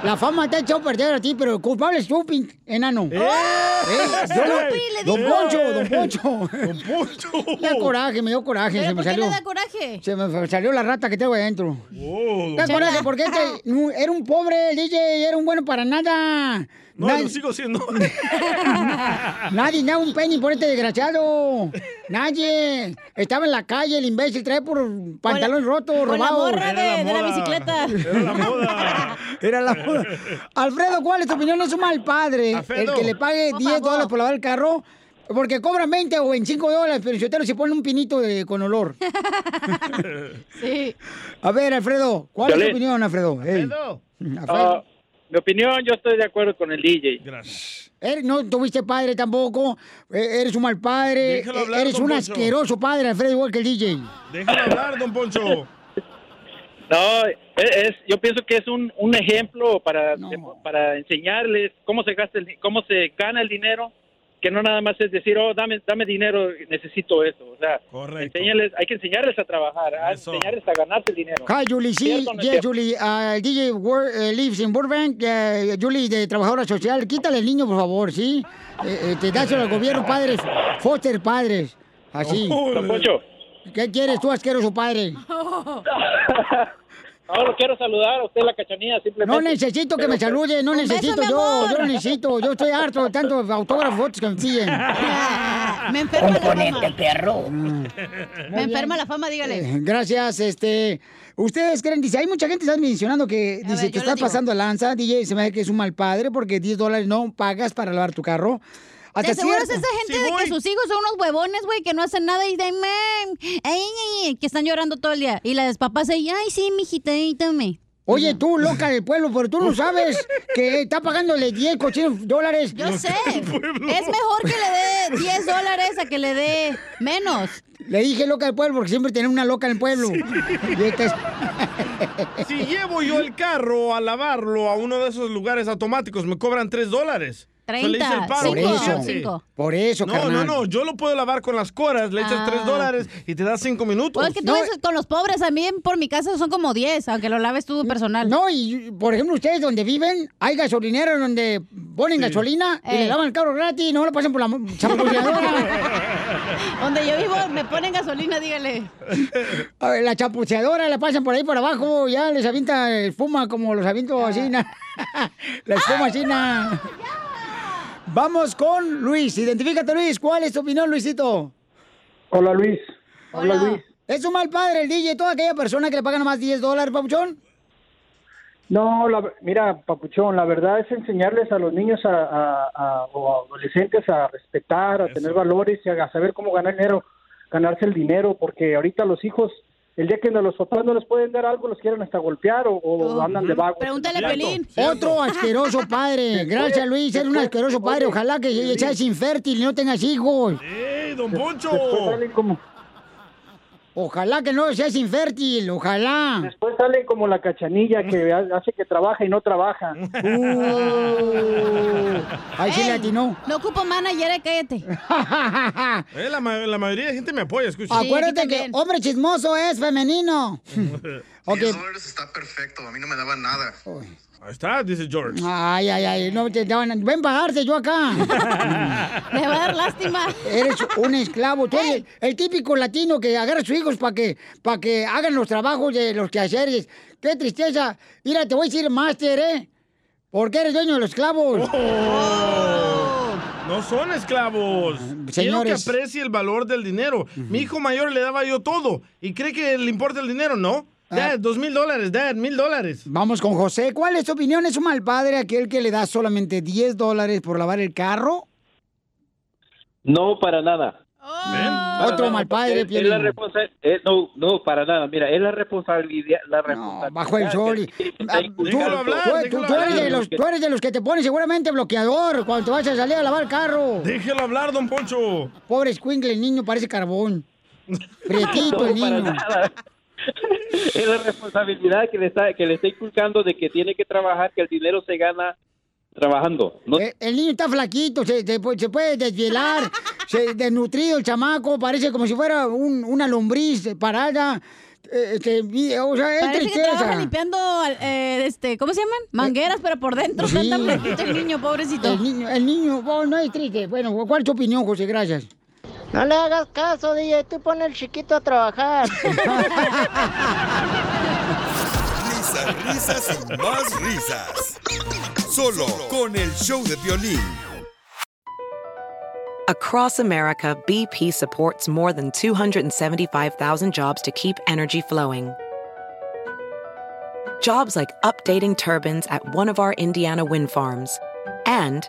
La fama te ha echado a perder a ti, pero el culpable es tú, enano. ¡Eh! Yo le don. Poncho, don Poncho. Don Poncho. Me da coraje, me dio coraje. ¿Pero se me por qué salió. le da coraje? Se me salió la rata que tengo adentro. Oh, Me da coraje porque este era un pobre el DJ, era un bueno para nada. No, Nadie- lo sigo siendo. Nadie da un penny por este desgraciado. Nadie. Estaba en la calle, el imbécil trae por pantalón roto, Con la robado. morra Era de, de la bicicleta. Era la moda. Era la moda. Alfredo, ¿cuál es tu opinión? Es un mal padre Alfredo. el que le pague Por 10 favor. dólares por lavar el carro. Porque cobran 20 o 25 dólares, pero si usted se pone un pinito de- con olor. Sí. A ver, Alfredo, ¿cuál es tu opinión, Alfredo? Alfredo. Alfredo. Mi opinión, yo estoy de acuerdo con el DJ. Gracias. Eres- no tuviste padre tampoco, eh, eres un mal padre, eh, hablar, eres un Poncho. asqueroso padre, Alfredo, igual que el DJ. Déjalo hablar, don Poncho. No, es, es- yo pienso que es un, un ejemplo para, No. para enseñarles cómo se gasta el, cómo se gana el dinero, que no nada más es decir, oh, dame, dame dinero, necesito eso. O sea, Correcto. hay que enseñarles a trabajar, a Eso. enseñarles a ganarse el dinero. Hi, Julie, sí, ¿Cierto o no es yes, cierto? Julie, uh, el DJ wor- eh, lives in Burbank, eh, Julie, de trabajadora social, quítale el niño, por favor, ¿sí? Eh, eh, te dáselo al gobierno, padres, foster padres, así. ¿Qué quieres tú, asqueroso padre? no lo quiero saludar a usted, la cachanilla, simplemente. No necesito que me Pero, salude, no beso, necesito yo, yo no necesito, yo estoy harto de tantos autógrafos fotos que me piden. Me enferma la fama. perro. Me enferma la fama, dígale. Eh, Gracias, este. Ustedes creen, dice, hay mucha gente que está mencionando que A dice, ver, te estás pasando lanza, DJ, se me hace que es un mal padre porque 10 dólares no pagas para lavar tu carro. De seguro es esa gente Sí, de que sus hijos son unos huevones, güey, que no hacen nada y de "Mam, ay, ay, ay", que están llorando todo el día. Y las papás ahí, ay, sí, mijita, ahí tome. Oye, tú, loca del pueblo, pero tú no sabes que está pagándole 10 cochinos dólares. Yo sé. Es mejor que le dé 10 dólares a que le dé menos. Le dije loca del pueblo porque siempre tiene una loca en el pueblo. Y esta es- Si llevo yo el carro a lavarlo a uno de esos lugares automáticos, me cobran 3 dólares. Se le hice el paro. Por eso, Fíjate. por eso, No, carnal. no, no, yo lo puedo lavar con las coras, le echas Ah. 3 dólares y te das 5 minutos. Pues es que tú dices con los pobres, también por mi casa son como 10, aunque lo laves tú personal. No, y por ejemplo, ustedes donde viven, hay gasolineros donde ponen gasolina y le Ey. lavan el carro gratis y no lo pasan por la mo- chapuceadora. Donde yo vivo me ponen gasolina, dígale. A ver, la chapuceadora la pasan por ahí por abajo, ya les avienta espuma como los aviento así. na. la espuma así. na. Vamos con Luis. Identifícate, Luis. ¿Cuál es tu opinión, Luisito? Hola, Luis. Hola, Luis. ¿Es un mal padre el DJ, toda aquella persona que le pagan más 10 dólares, papuchón? No, la- mira, Papuchón, la verdad es enseñarles a los niños a, a- a- o adolescentes a respetar, a tener valores y a saber cómo ganar dinero, ganarse el dinero, porque ahorita los hijos, el día que no- los papás no les pueden dar algo, los quieren hasta golpear o, o andan de vagos. Pregúntale a Pelín. Otro asqueroso padre. Gracias, Luis. Eres un asqueroso padre. Ojalá que seas infértil y no tengas hijos. ¡Ey, don Poncho! Después salen como, Ojalá que no seas infértil. Ojalá. después salen como la cachanilla que ha- hace que trabaja y no trabaja. Uh, ahí sí le atinó. No ocupo manager, eh, cállate. Eh, la, ma- la mayoría de gente me apoya, escucha. Acuérdate que hombre chismoso es femenino. ok. está perfecto, a mí no me daban nada. Ahí está, dice George. Ay, ay, ay. No te daban- Ven pagarte yo acá. Me va a dar lástima. Eres un esclavo. Tú eres el típico latino que agarra a sus hijos para que, para que hagan los trabajos de los quehaceres. Qué tristeza. Mira, te voy a decir máster, ¿eh? Porque eres dueño de los esclavos. No son esclavos. Quiero que Señores. aprecie el valor del dinero. Mi hijo mayor le daba yo todo. ¿Y cree que le importa el dinero? No. Dad, dos mil dólares, dad, mil dólares. Vamos con José. ¿Cuál es tu opinión? ¿Es un mal padre aquel que le da solamente 10 dólares por lavar el carro? No, para nada. Oh. Otro mal padre, Es, es la Piolín. responsa- es- no, no, para nada. Mira, es la responsabilidad. La responsabilidad Bajo el sol. y- Ah, tú, Déjalo tú- tú- tú eres de los, tú eres de los que te pones seguramente bloqueador cuando te vas a salir a lavar el carro. Déjelo hablar, don Poncho. Pobre escuincle, el niño parece carbón. Prietito el No, para niño. Es la responsabilidad que le está que le está inculcando de que tiene que trabajar, que el dinero se gana trabajando. No, Eh, El niño está flaquito, se, se puede- se puede desvielar, se desnutrido el chamaco, parece como si fuera un- una lombriz parada. Eh, este, o sea, es Parece que trabaja limpiando, eh, este, ¿cómo se llaman? Mangueras, pero por dentro. Sí. Está tan flaquito el niño, pobrecito. El niño, el niño, oh, no es triste. Bueno, ¿cuál es tu opinión, José? Gracias. No le hagas caso, DJ, tú pon el chiquito a trabajar. Risas, risas y más risas. Solo con el show de violín. Across America, BP supports more than 275,000 jobs to keep energy flowing. Jobs like updating turbines at one of our Indiana wind farms and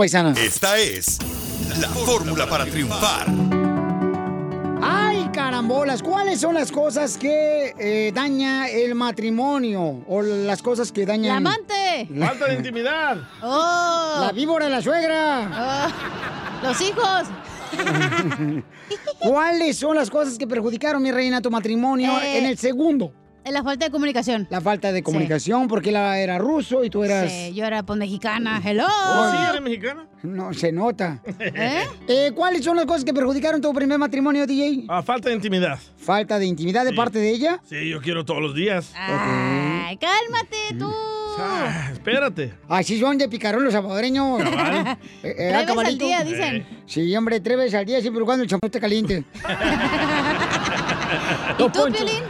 paisana. Esta es la fórmula para triunfar. ¡Ay, carambolas! ¿Cuáles son las cosas que eh, daña el matrimonio? O las cosas que dañan... ¡La amante! Falta de intimidad. ¡Oh! La víbora de la suegra. Ah, ¡Los hijos! ¿Cuáles son las cosas que perjudicaron, mi reina, tu matrimonio Eh, en el segundo? La falta de comunicación. La falta de comunicación, porque él era ruso y tú eras... Sí, yo era pues mexicana. Hello. ¿Oh, sí, eres mexicana? No, se nota. ¿Eh? Eh, ¿Cuáles son las cosas que perjudicaron tu primer matrimonio, DJ? Ah, falta de intimidad. ¿Falta de intimidad de parte de ella? Sí, yo quiero todos los días. Ay, cálmate tú. Ah, espérate. Así son de picarón los salvadoreños. Cabal. Eh, eh, Tres veces al día, dicen. Sí, hombre, tres veces al día, siempre cuando el champú esté caliente. ¿Y tú, Piolín?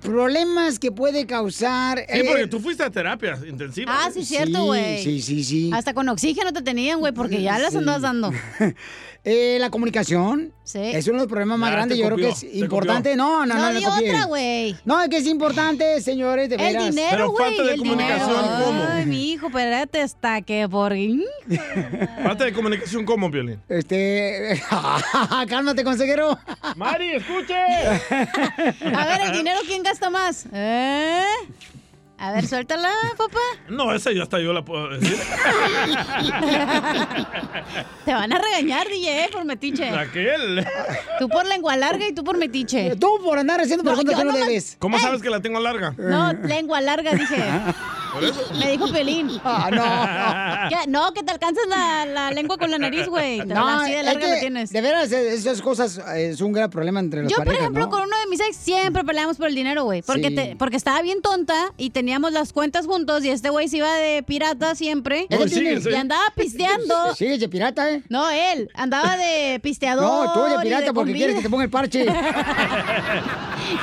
Problemas que puede causar... Sí, eh, porque tú fuiste a terapia intensiva. Ah, sí, cierto, güey. Sí, sí, sí. Hasta con oxígeno te tenían, güey, porque ya las Sí. andabas dando. Eh, la comunicación es uno de los problemas más grandes. Yo creo que es te importante. No, no, no. No copié. otra, güey. No, es que es importante, señores, de El dinero, güey. el dinero. Ay, mi hijo, espérate hasta que por... Falta de comunicación, ¿cómo, Violín? Este. Cálmate, consejero. Mari, escuche. A ver, el dinero, ¿quién gasta más? ¿Eh? A ver, suéltala, papá. No, esa ya hasta yo la puedo decir. Te van a regañar, DJ, por metiche. Raquel. Tú por lengua larga y tú por metiche. Tú por andar haciendo preguntas que no debes. ¿Cómo sabes que la tengo larga? No, lengua larga, dije. Por eso. Me dijo Pelín. Ah, ¿Qué? No, que te alcances la, la lengua con la nariz, güey. No, Así de es larga que, la tienes. De veras, eh, esas cosas eh, es un gran problema entre las Yo, por ejemplo, ¿no? con uno de mis ex siempre peleamos por el dinero, güey. Porque, Sí. te- porque estaba bien tonta y teníamos las cuentas juntos y este güey se iba de pirata siempre. No, tiene- y andaba pisteando. Sigues de pirata, ¿eh? No, él. Andaba de pisteador. No, tú de pirata porque quieres que te ponga el parche.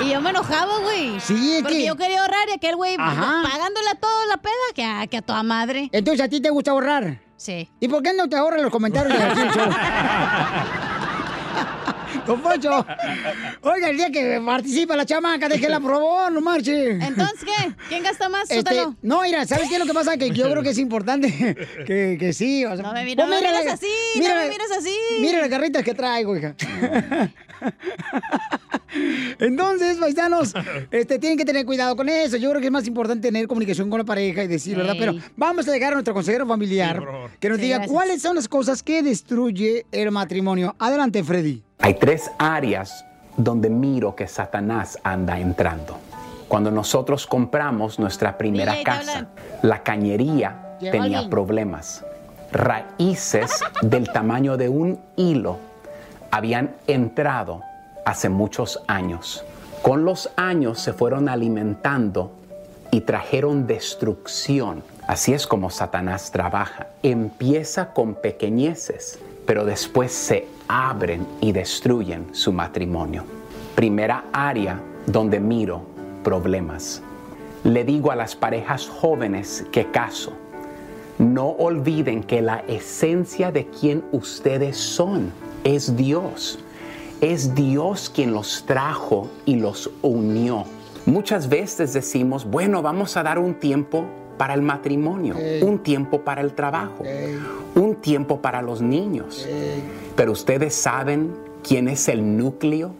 Y yo me enojaba, güey. Sí, es Porque que- yo quería ahorrar y aquel güey Ajá. pagándole a todo la peda que a, que a toda madre. Entonces, ¿a ti te gusta ahorrar? Sí. ¿Y por qué no te ahorras los comentarios de? Don Poncho, oiga, el día que participa la chamaca, déjela probó, no marche. Entonces, ¿qué? ¿Quién gasta más? Este, no, mira, ¿sabes qué es lo que pasa? Que yo creo que es importante que, que sí. O sea, No me mira- pues no me mira mires la- así, mira no me la- mires así. Mira las garritas que traigo, hija. Entonces, paisanos, este, tienen que tener cuidado con eso. Yo creo que es más importante tener comunicación con la pareja y decir, ¿verdad? Pero vamos a llegar a nuestro consejero familiar Sí, por favor. que nos Sí, diga gracias. cuáles son las cosas que destruye el matrimonio. Adelante, Freddy. Hay tres áreas donde miro que Satanás anda entrando. Cuando nosotros compramos nuestra primera casa, la cañería tenía problemas. Raíces del tamaño de un hilo habían entrado hace muchos años. Con los años se fueron alimentando y trajeron destrucción. Así es como Satanás trabaja. Empieza con pequeñeces, pero después se abren y destruyen su matrimonio. Primera área donde miro problemas. Le digo a las parejas jóvenes que caso, no olviden que la esencia de quien ustedes son es Dios. Es Dios quien los trajo y los unió. Muchas veces decimos, bueno, vamos a dar un tiempo para el matrimonio, un tiempo para el trabajo, un tiempo para los niños. Pero ustedes saben quién es el núcleo,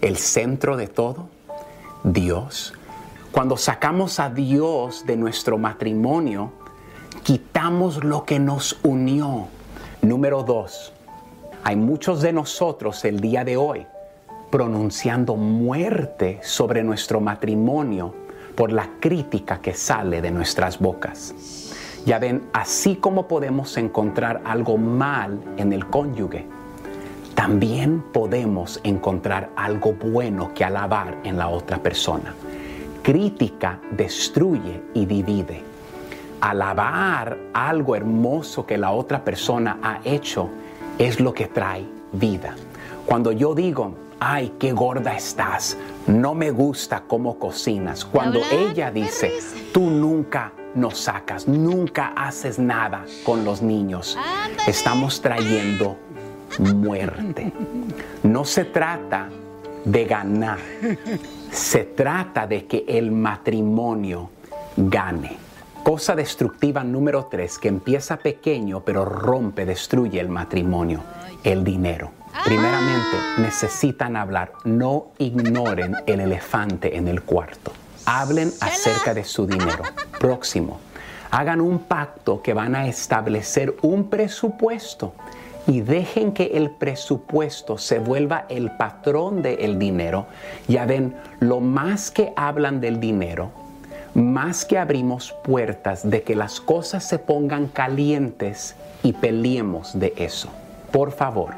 el centro de todo. Dios. Cuando sacamos a Dios de nuestro matrimonio, quitamos lo que nos unió. Número dos, hay muchos de nosotros el día de hoy pronunciando muerte sobre nuestro matrimonio por la crítica que sale de nuestras bocas. Ya ven, así como podemos encontrar algo mal en el cónyuge, también podemos encontrar algo bueno que alabar en la otra persona. Crítica destruye y divide. alabar algo hermoso que la otra persona ha hecho es lo que trae vida. Cuando yo digo, ay, qué gorda estás, no me gusta cómo cocinas, cuando ella dice, tú nunca nos sacas, nunca haces nada con los niños, estamos trayendo muerte. No se trata de ganar, se trata de que el matrimonio gane. Cosa destructiva número tres, que empieza pequeño pero rompe, destruye el matrimonio, el dinero. Primeramente, necesitan hablar. No ignoren el elefante en el cuarto. Hablen acerca de su dinero. Próximo, hagan un pacto que van a establecer un presupuesto y dejen que el presupuesto se vuelva el patrón del dinero. Ya ven, lo más que hablan del dinero, más que abrimos puertas de que las cosas se pongan calientes y peleemos de eso. Por favor,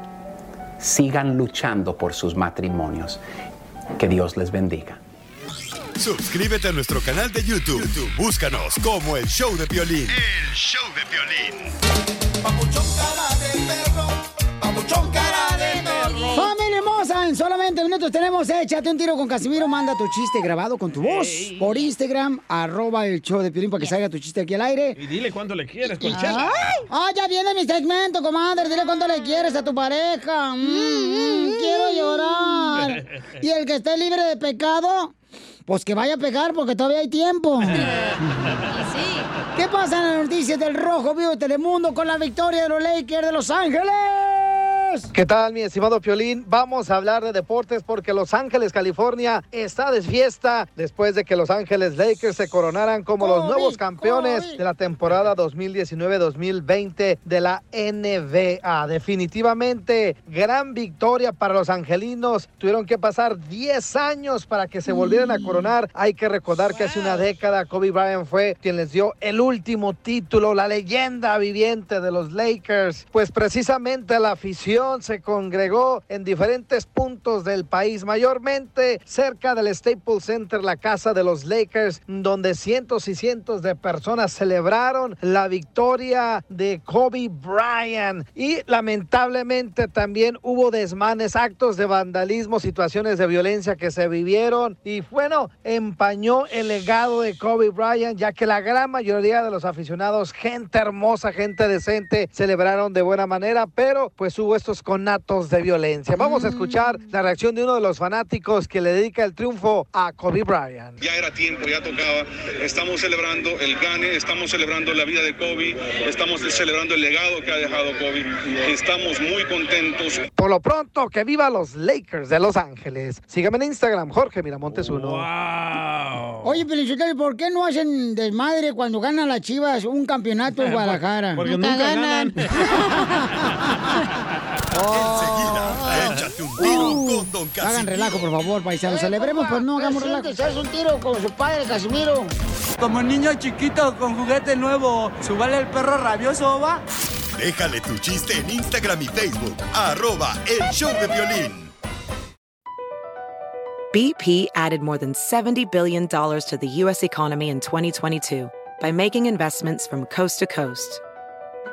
sigan luchando por sus matrimonios. Que Dios les bendiga. Suscríbete a nuestro canal de YouTube. YouTube, Búscanos como el show de violín. El show de violín. Papuchón cara de perro, papuchón cara de perro. ¡Familia hermosa! En solamente minutos tenemos Échate un tiro con Casimiro. Manda tu chiste grabado con tu voz por Instagram, arroba el show de Piolín para que salga tu chiste aquí al aire. Y dile cuánto le quieres, Conchela. ¡Ay! ¡Ah, ya viene mi segmento, comadre! Dile cuánto le quieres a tu pareja. Mm, mm, quiero llorar. Y el que esté libre de pecado, pues que vaya a pecar porque todavía hay tiempo. ¿Qué pasa en las noticias del Rojo Vivo de Telemundo con la victoria de los Lakers de Los Ángeles? ¿Qué tal, mi estimado Piolín? Vamos a hablar de deportes porque Los Ángeles, California, está de fiesta después de que Los Ángeles Lakers se coronaran como los nuevos campeones de la temporada 2019-2020 de la NBA. Definitivamente, gran victoria para los angelinos. Tuvieron que pasar 10 años para que se volvieran a coronar. Hay que recordar que hace una década Kobe Bryant fue quien les dio el último título, la leyenda viviente de los Lakers. Pues precisamente la afición se congregó en diferentes puntos del país, mayormente cerca del Staples Center, la casa de los Lakers, donde cientos y cientos de personas celebraron la victoria de Kobe Bryant. Y lamentablemente también hubo desmanes, actos de vandalismo, situaciones de violencia que se vivieron. Y bueno, empañó el legado de Kobe Bryant, ya que la gran mayoría de los aficionados, gente hermosa, gente decente, celebraron de buena manera, pero pues hubo estos conatos de violencia. Vamos a escuchar la reacción de uno de los fanáticos que le dedica el triunfo a Kobe Bryant. Ya era tiempo, ya tocaba. Estamos celebrando el gane, estamos celebrando la vida de Kobe, estamos celebrando el legado que ha dejado Kobe. Estamos muy contentos. Por lo pronto, que viva los Lakers de Los Ángeles. Sígame en Instagram, Jorge Miramontes uno. Oye, Pelichotelo, ¿por qué no hacen desmadre cuando ganan las chivas un campeonato en Guadalajara? Porque nunca ganan. Enseguida, échate un tiro con Don Hagan Casimiro. relajo, por favor, paisanos. Celebremos, pues no hagamos relajo. ¿Haz un tiro con su padre, Casimiro? Como niño chiquito con juguete nuevo, ¿subale el perro rabioso, va? Déjale tu chiste en Instagram y Facebook. Arroba el show de violín. BP added more than $70 billion to the U.S. economy in 2022 by making investments from coast to coast.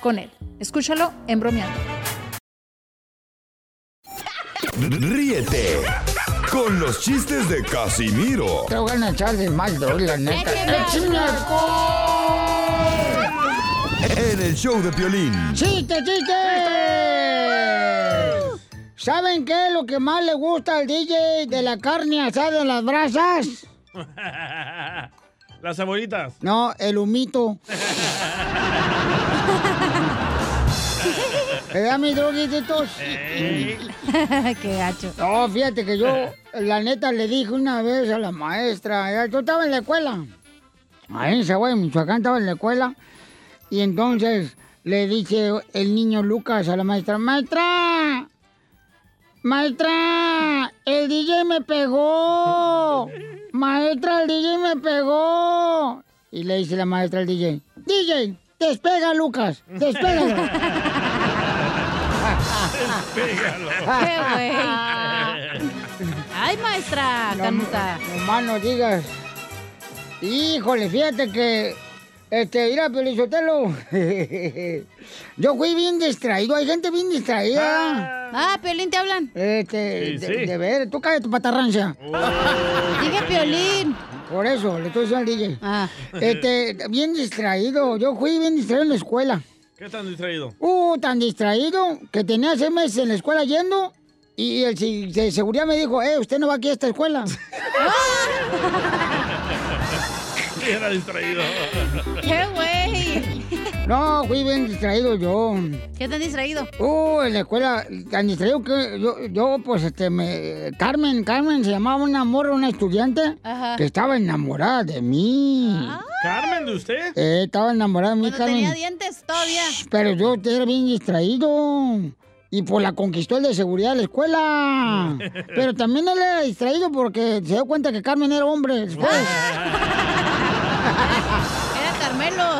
con él. Escúchalo en bromeando. Ríete con los chistes de Casimiro Te voy a echar de mal, la neta. ¡Échame en el show de violín. ¡Chiste, chiste! ¿Saben qué es lo que más le gusta al DJ de la carne asada en las brasas? Las cebollitas. No, el humito. ¿Verdad, mis droguititos? Qué gacho. No, fíjate que yo, la neta, le dije una vez a la maestra, ya, yo estaba en la escuela, ahí en Zaguay, Michoacán, estaba en la escuela, y entonces le dice el niño Lucas a la maestra, maestra, maestra, el DJ me pegó, maestra, el DJ me pegó. Y le dice la maestra al DJ, DJ, despega, Lucas, ¡Qué güey! ¡Ay, maestra! Canuta. No, más no digas. Híjole, fíjate que. Este, mira, Pelizotelo. Yo fui bien distraído. Hay gente bien distraída. Ah, Piolín, ¿te hablan? Este, Sí, de, sí. de ver, tú cállate tu patarrancia. Dije Piolín. Por eso, le estoy diciendo al DJ. Ah. Este, bien distraído. Yo fui bien distraído en la escuela. ¿Qué tan distraído? Uh, tan distraído que tenía seis meses en la escuela yendo. Y el si- de seguridad me dijo, eh, usted no va aquí a esta escuela. Era distraído. ¡Qué güey! No, fui bien distraído yo. ¿Qué tan distraído? Uh, en la escuela, tan distraído que yo, yo pues, este, me... Carmen, Carmen, se llamaba una morra, una estudiante, Ajá. que estaba enamorada de mí. ¿Carmen de usted? Eh, estaba enamorada de mí, Cuando Carmen. tenía dientes todavía. Pero yo era bien distraído. Y pues la conquistó el de seguridad de la escuela. Pero también él era distraído porque se dio cuenta que Carmen era hombre después.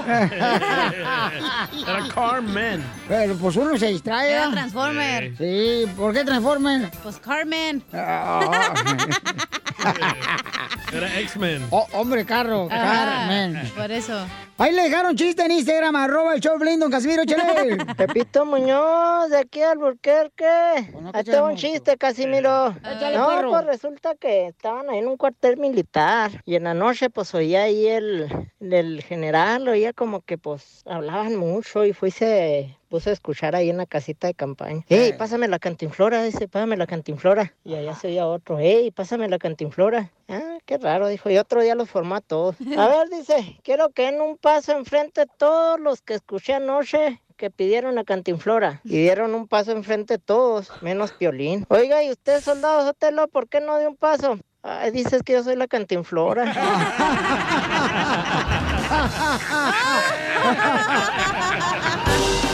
Era Carmen. Pero pues uno se distrae. Era ¿ah? Transformer. Sí, ¿por qué Transformer? Pues Carmen. Era X-Men. Oh, hombre, carro, Carmen. Por eso. Ahí le dejaron chiste en Instagram, arroba el show Blindon, Casimiro, chale. Pepito Muñoz, de aquí al Burquerque. Ahí tengo un chiste, Casimiro. Échale, no, perro. pues resulta que estaban ahí en un cuartel militar. Y en la noche, pues oía ahí el, el general, oía como que pues hablaban mucho y fui se puso a escuchar ahí en la casita de campaña. ¡Ey, pásame la cantinflora! Dice, pásame la cantinflora. Y allá se oía otro. ¡Ey, pásame la cantinflora! Ah, qué raro, dijo. Y otro día los formó a todos. A ver, dice, quiero que en un paso enfrente todos los que escuché anoche que pidieron la cantinflora y dieron un paso enfrente todos, menos Piolín. Oiga, ¿y usted, soldado Sotelo, por qué no dio un paso? Ay, dices que yo soy la cantinflora.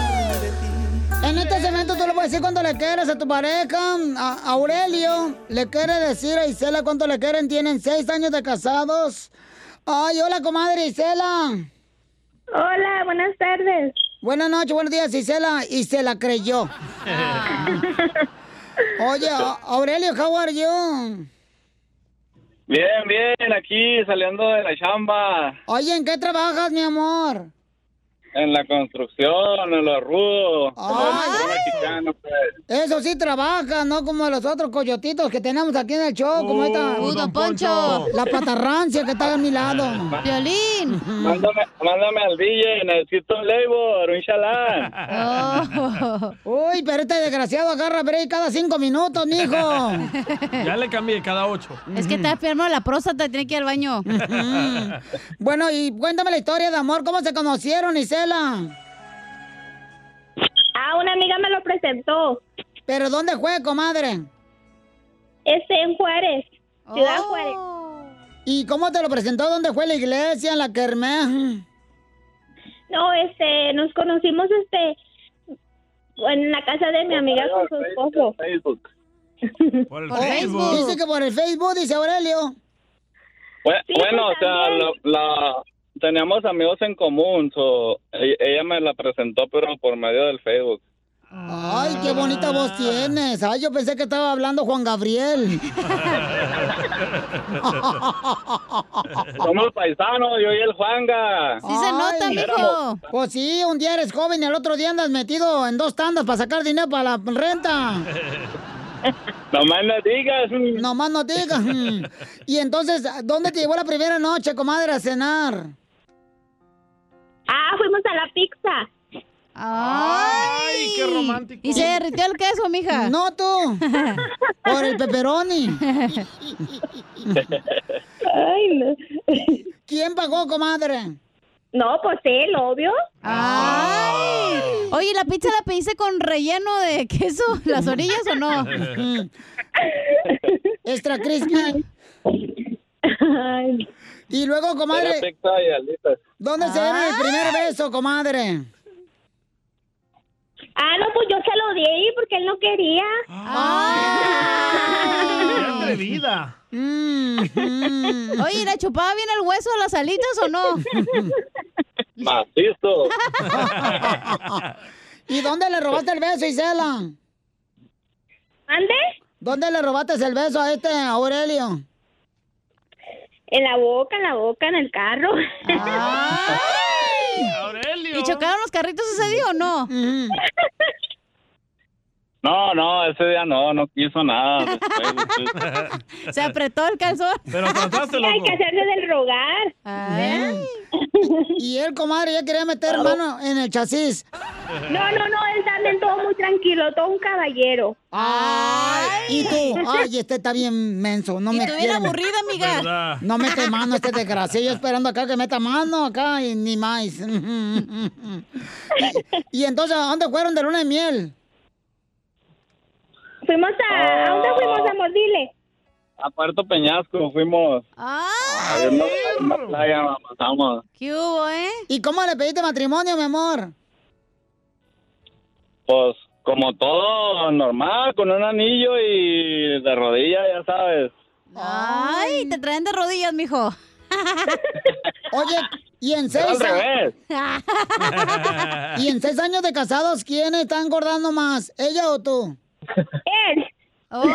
En este segmento tú le puedes decir cuánto le quieres a tu pareja. A Aurelio le quiere decir a Isela cuánto le quieren. Tienen seis años de casados. Ay, hola, comadre Isela. Hola, buenas tardes. Buenas noches, buenos días, Isela. Y se la creyó. Oye, Aurelio, how are you? Bien, bien, aquí saliendo de la chamba, Oye, ¿en qué trabajas, mi amor? En la construcción, en lo rudo. como Ay. buen mexicano, pues. Eso sí trabaja, no como los otros coyotitos que tenemos aquí en el show, como esta. Uh, don Poncho. La patarrancia que está a mi lado. Violín. Mándame, mándame al DJ, necesito un labor, un chalán. Uy, pero este desgraciado agarra break cada cinco minutos, mijo. Ya le cambié cada ocho. Es que está enfermo la próstata, tiene que ir al baño. Bueno, y cuéntame la historia de amor, ¿cómo se conocieron, Ah, una amiga me lo presentó. ¿Pero dónde fue, comadre? Este, en Juárez, Ciudad Oh. Juárez. ¿Y cómo te lo presentó? ¿Dónde fue la iglesia, en la kermés? No, este, nos conocimos, este, en la casa de mi amiga con su esposo. Facebook. Por el Facebook. Dice que por el Facebook, dice Aurelio. Sí, bueno, pues, o sea, la, teníamos amigos en común, so, e- ella me la presentó, pero por medio del Facebook. Ay, qué bonita voz tienes. Ay, yo pensé que estaba hablando Juan Gabriel. Somos paisanos, yo y el Juanga. Ay, Pues sí, un día eres joven y el otro día andas metido en dos tandas para sacar dinero para la renta. Nomás no digas. Nomás no digas. Y entonces, ¿dónde te llevó la primera noche, comadre, a cenar? Ah, fuimos a la pizza. ¡Ay! qué romántico! ¿Y se derritió el queso, mija? No, tú. Por el pepperoni. Ay, no. ¿Quién pagó, comadre? No, pues él, obvio. ¡Ay! Oye, ¿la pizza la pediste con relleno de queso? ¿Las orillas o no? Extra crispy. Y luego, comadre. ¿dónde se dieron el primer beso, comadre? Ah, no, pues yo se lo di ahí porque él no quería. ¡Qué atrevida! Oye, ¿la chupaba bien el hueso de las alitas o no? Macizo. ¿Y dónde le robaste el beso, Isela? ¿Ande? ¿Dónde le robaste el beso a este Aurelio? En la boca, en la boca, en el carro. ¿Y chocaron los carritos ese día o no? No, no, ese día no, no quiso nada. Después, después. Se apretó el calzón. Pero Hay que hacerse del rogar. Y él, comadre, ya quería meter mano en el chasis. No, no, no, él también todo muy tranquilo, todo un caballero. Ay, y tú, ay, este está bien menso, no Y me quiere. aburrida, amiga. ¿Verdad? No mete mano este desgraciado, yo esperando acá que meta mano acá y ni más. y, y entonces, ¿a dónde fueron de luna de miel? Fuimos a... ¿A dónde fuimos, amor? Dile. A Puerto Peñasco fuimos. ¡Ah! A una, a una playa. ¿Qué hubo, eh? ¿Y cómo le pediste matrimonio, mi amor? Pues como todo normal, con un anillo y de rodilla, ya sabes. Ay, te traen de rodillas, mijo. Oye, y en seis al años... revés. Y en seis años de casados, ¿quién está engordando más? ¿Ella o tú? Él. Oh.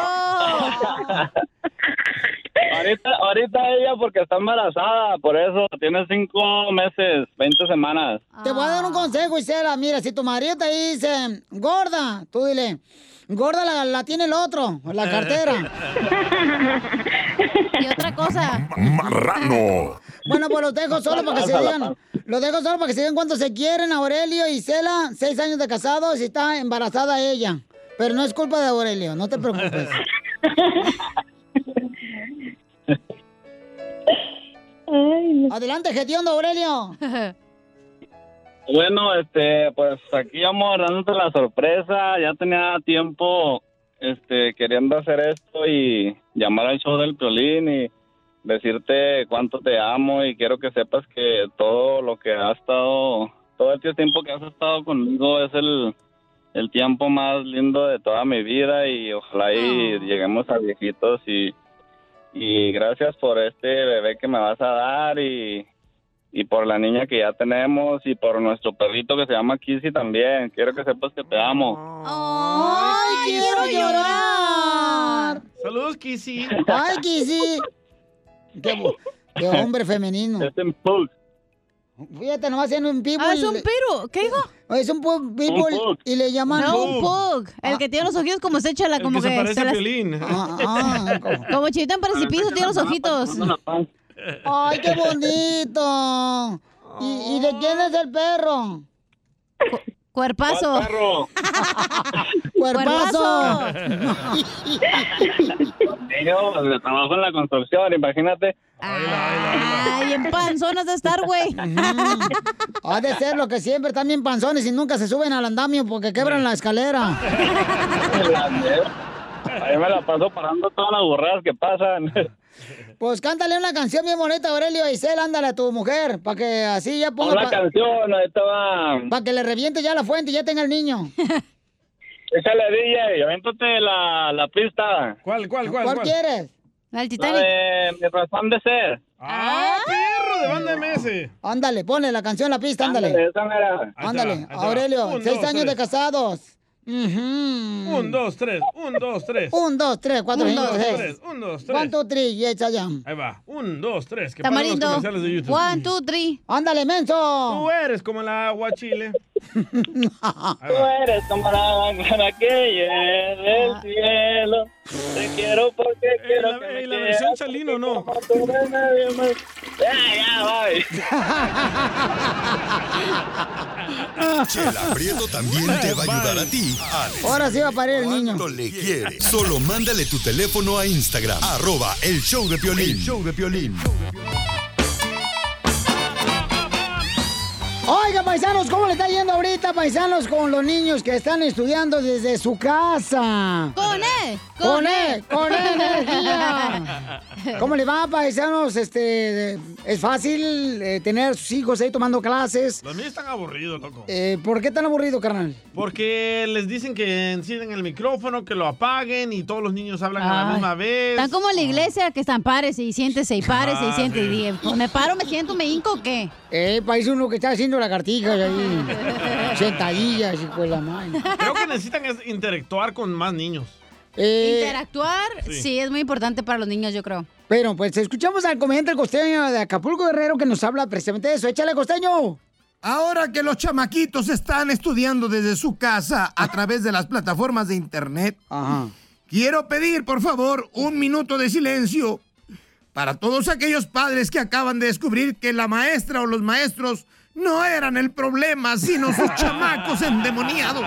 ahorita, ahorita ella porque está embarazada, por eso tiene cinco meses, 20 semanas. Te voy a dar un consejo, Isela. Mira, si tu marido te dice, gorda, tú dile, gorda la, la tiene el otro, la cartera. y otra cosa. Marrano. Bueno, pues los dejo solo para que se digan. Los dejo solo para que se digan cuánto se quieren. Aurelio y Isela, seis años de casados y está embarazada ella. Pero no es culpa de Aurelio, no te preocupes. Adelante, Gediondo, Aurelio. Bueno, este, pues aquí vamos dándote la sorpresa. Ya tenía tiempo, este, queriendo hacer esto y llamar al show del Piolín y decirte cuánto te amo y quiero que sepas que todo lo que ha estado, todo este tiempo que has estado conmigo es el, el tiempo más lindo de toda mi vida y ojalá y lleguemos a viejitos y, y gracias por este bebé que me vas a dar y, y por la niña que ya tenemos y por nuestro perrito que se llama Kissy también. Quiero que sepas que te amo. ¡Ay, quiero llorar! Saludos, Kissy. ¡Ay, Kissy! Qué, hombre femenino. Es en pug. Fíjate, nomás en un pitbull. Ah, es un piru. ¿Qué dijo? Es un pug. y le llaman... No, un pug. El que tiene los ojitos como se echa la, El como que se parece a las-. Ah, ah, como- Como chivita en precipicio, tiene los ojitos. ¡Ay, qué bonito! ¿Y, y de quién es el perro? Cuerpazo. ¡Cuerpazo! Yo trabajo en la construcción, imagínate. Ay, en panzonas de estar, güey. Ha de ser lo que siempre, también panzones y nunca se suben al andamio porque quebran la escalera. Ahí me la paso parando todas las burradas que pasan. Pues cántale una canción bien bonita, Aurelio Isel, ándale a tu mujer, para que así ya ponga... Una pa- canción, va. Para que le reviente ya la fuente y ya tenga el niño. Échale, DJ, avéntate la, la pista. ¿Cuál, cuál, cuál? ¿Cuál quieres? La Titanic. de mi razón de ser. ¡Ah, perro de banda MS! Ándale, ponle la canción, la pista, ándale. Ándale, Ándale, va. Aurelio, seis años de tres. casados. Un, dos, tres. Un, dos, tres. Un, dos, tres, cuatro, Un, cinco, dos, seis. tres. Un, dos, tres. One, two, three, yes, I am. Ahí va. Un, dos, tres. Que pagan los Tamarindo. comerciales de YouTube. One, two, three. Ándale, menso. Tú eres como el agua chile. Tú eres como la clara que llueve del cielo. Te quiero porque quiero la, que me eh, la quieras, versión Chalino no. como tú no eres nadie más. Ya, ya, bye. Chela Prieto también te va a ayudar a ti a Ahora sí va a parir el niño. le quieres. Solo mándale tu teléfono a Instagram, arroba el show de Piolín. El show de Piolín. Oiga, paisanos, ¿cómo le está ahorita, paisanos, con los niños que están estudiando desde su casa? ¡Con E! ¡Con E! ¡Con E energía! ¿Cómo le va, paisanos? Este, ¿Es fácil eh, tener a sus hijos ahí tomando clases? Los míos están aburridos, loco. Eh, ¿Por qué tan aburrido, carnal? Porque les dicen que encienden el micrófono, que lo apaguen y todos los niños hablan a la misma vez. Están como en la iglesia que están párese y siéntese y párese y Ah, siéntese. Y, pues, me paro, me siento, me hinco o qué. Eh, país uno que está haciendo lagartijas ahí. Sentadillas, hijo de la madre. Creo que necesitan es interactuar con más niños. Eh, Interactuar, Sí. sí. es muy importante para los niños, yo creo. Pero, pues, escuchamos al comediante el costeño de Acapulco Guerrero que nos habla precisamente de eso. ¡Échale, costeño! Ahora que los chamaquitos están estudiando desde su casa a través de las plataformas de internet, quiero pedir, por favor, un minuto de silencio para todos aquellos padres que acaban de descubrir que la maestra o los maestros no eran el problema, sino sus chamacos endemoniados.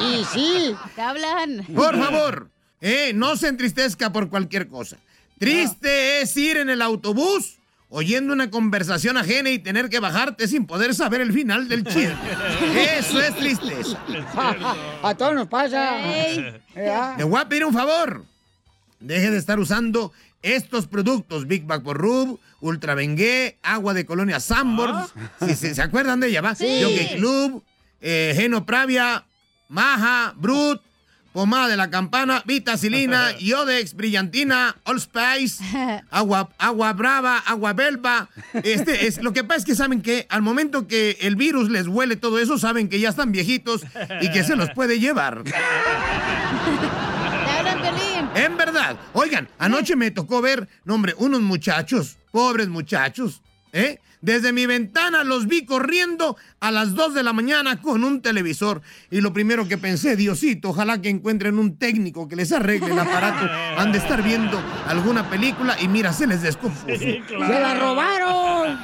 Y sí. ¿Qué hablan? Por favor, eh, no se entristezca por cualquier cosa. Triste es ir en el autobús oyendo una conversación ajena y tener que bajarte sin poder saber el final del chisme. Eso es tristeza. A todos nos pasa. Le voy a pedir un favor. Deje de estar usando estos productos, Big Bag por Rub, Ultra Bengué, agua de colonia Sambors. Si se, se acuerdan de ella, ¿va? Sí. Jockey Club, eh, Geno Pravia, Maja, Brut, Pomada de la Campana, Vitacilina, Yodex, Brillantina, Allspice, agua, agua Brava, Agua Belva. Este, es, lo que pasa es que saben que al momento que el virus les huele todo eso, saben que ya están viejitos y que se los puede llevar. En verdad. Oigan, anoche me tocó ver, no hombre, unos muchachos, pobres muchachos, ¿eh? Desde mi ventana los vi corriendo a las 2 de la mañana con un televisor. Y lo primero que pensé, Diosito, ojalá que encuentren un técnico que les arregle el aparato. Han de estar viendo alguna película y mira, se les descompuso. ¡Se la robaron!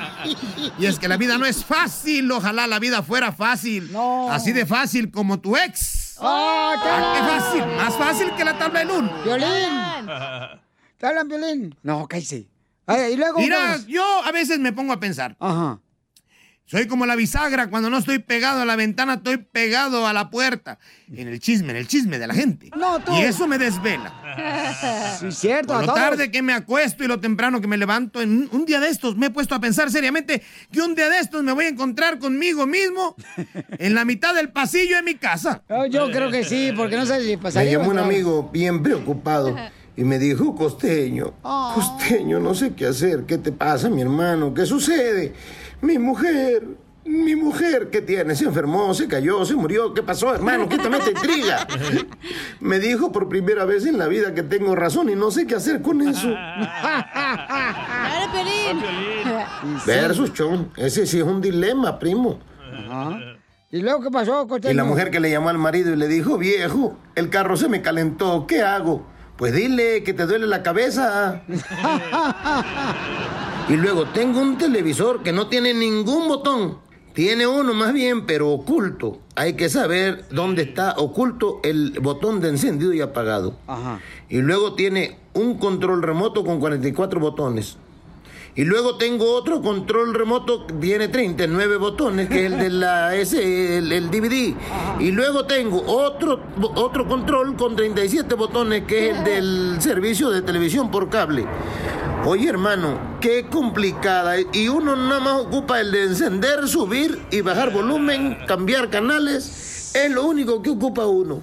Y es que la vida no es fácil, ojalá la vida fuera fácil. Así de fácil como tu ex. ¡Oh, Ah, qué fácil! Más fácil que la tabla del uno. ¡Violín! ¿Te hablan, Violín? No, cállese. Ay, y luego. Mira, pues, yo a veces me pongo a pensar. Ajá. Soy como la bisagra, cuando no estoy pegado a la ventana, estoy pegado a la puerta. En el chisme, en el chisme de la gente. No, tú. Y eso me desvela. Sí, cierto. Por a lo tarde que me acuesto y lo temprano que me levanto, en un día de estos me he puesto a pensar seriamente que un día de estos me voy a encontrar conmigo mismo en la mitad del pasillo de mi casa. Oh, Yo creo que sí, porque no sé si Me pasaría. llamó un amigo bien preocupado y me dijo, Costeño, Oh. Costeño, no sé qué hacer. ¿Qué te pasa, mi hermano? ¿Qué sucede? Mi mujer, mi mujer, ¿qué tiene? Se enfermó, se cayó, se murió. ¿Qué pasó, hermano? Quítame esta intriga. Me dijo por primera vez en la vida que tengo razón y no sé qué hacer con eso. Versus, Chon, ese sí es un dilema, primo. ¿Y luego qué pasó, Costeño? Y la mujer que le llamó al marido y le dijo, viejo, el carro se me calentó, ¿qué hago? Pues dile que te duele la cabeza. y luego tengo un televisor que no tiene ningún botón. Tiene uno más bien, pero oculto. Hay que saber dónde está oculto el botón de encendido y apagado. Ajá. Y luego tiene un control remoto con 44 botones. Y luego tengo otro control remoto que tiene 39 botones, que es el de la S, el, el DVD. Y luego tengo otro, otro control con 37 botones, que es el del servicio de televisión por cable. Oye, hermano, qué complicada. Y uno nada más ocupa el de encender, subir y bajar volumen, cambiar canales. Es lo único que ocupa uno.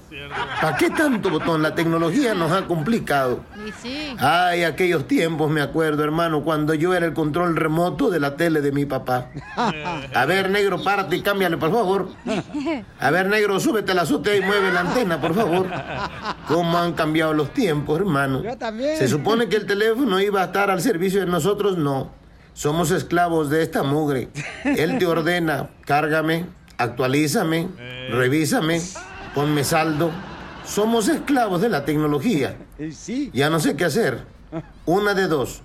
¿Para qué tanto botón? La tecnología nos ha complicado. Ay, aquellos tiempos, me acuerdo, hermano, cuando yo era el control remoto de la tele de mi papá. A ver, negro, párate y cámbiale, por favor. A ver, negro, súbete a la azotea y mueve la antena, por favor. ¿Cómo han cambiado los tiempos, hermano? Yo también. Se supone que el teléfono iba a estar al servicio de nosotros, no. Somos esclavos de esta mugre. Él te ordena, cárgame, actualízame, revísame, ponme saldo. Somos esclavos de la tecnología. Ya no sé qué hacer. Una de dos.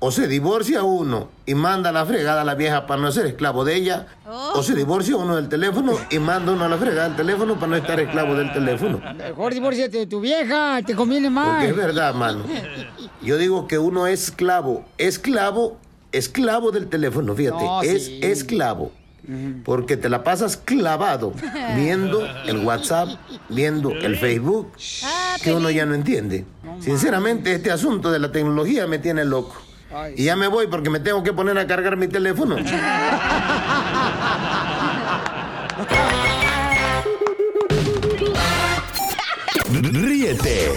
O se divorcia uno y manda a la fregada a la vieja para no ser esclavo de ella, o se divorcia uno del teléfono y manda uno a la fregada del teléfono para no estar esclavo del teléfono. Mejor divórciate de tu vieja, te conviene más. Porque es verdad, mano. Yo digo que uno es esclavo, esclavo, esclavo del teléfono, fíjate, No, es sí. esclavo. Porque te la pasas clavado viendo el WhatsApp, viendo el Facebook, que uno ya no entiende. Sinceramente, este asunto de la tecnología me tiene loco. Y ya me voy porque me tengo que poner a cargar mi teléfono. Ríete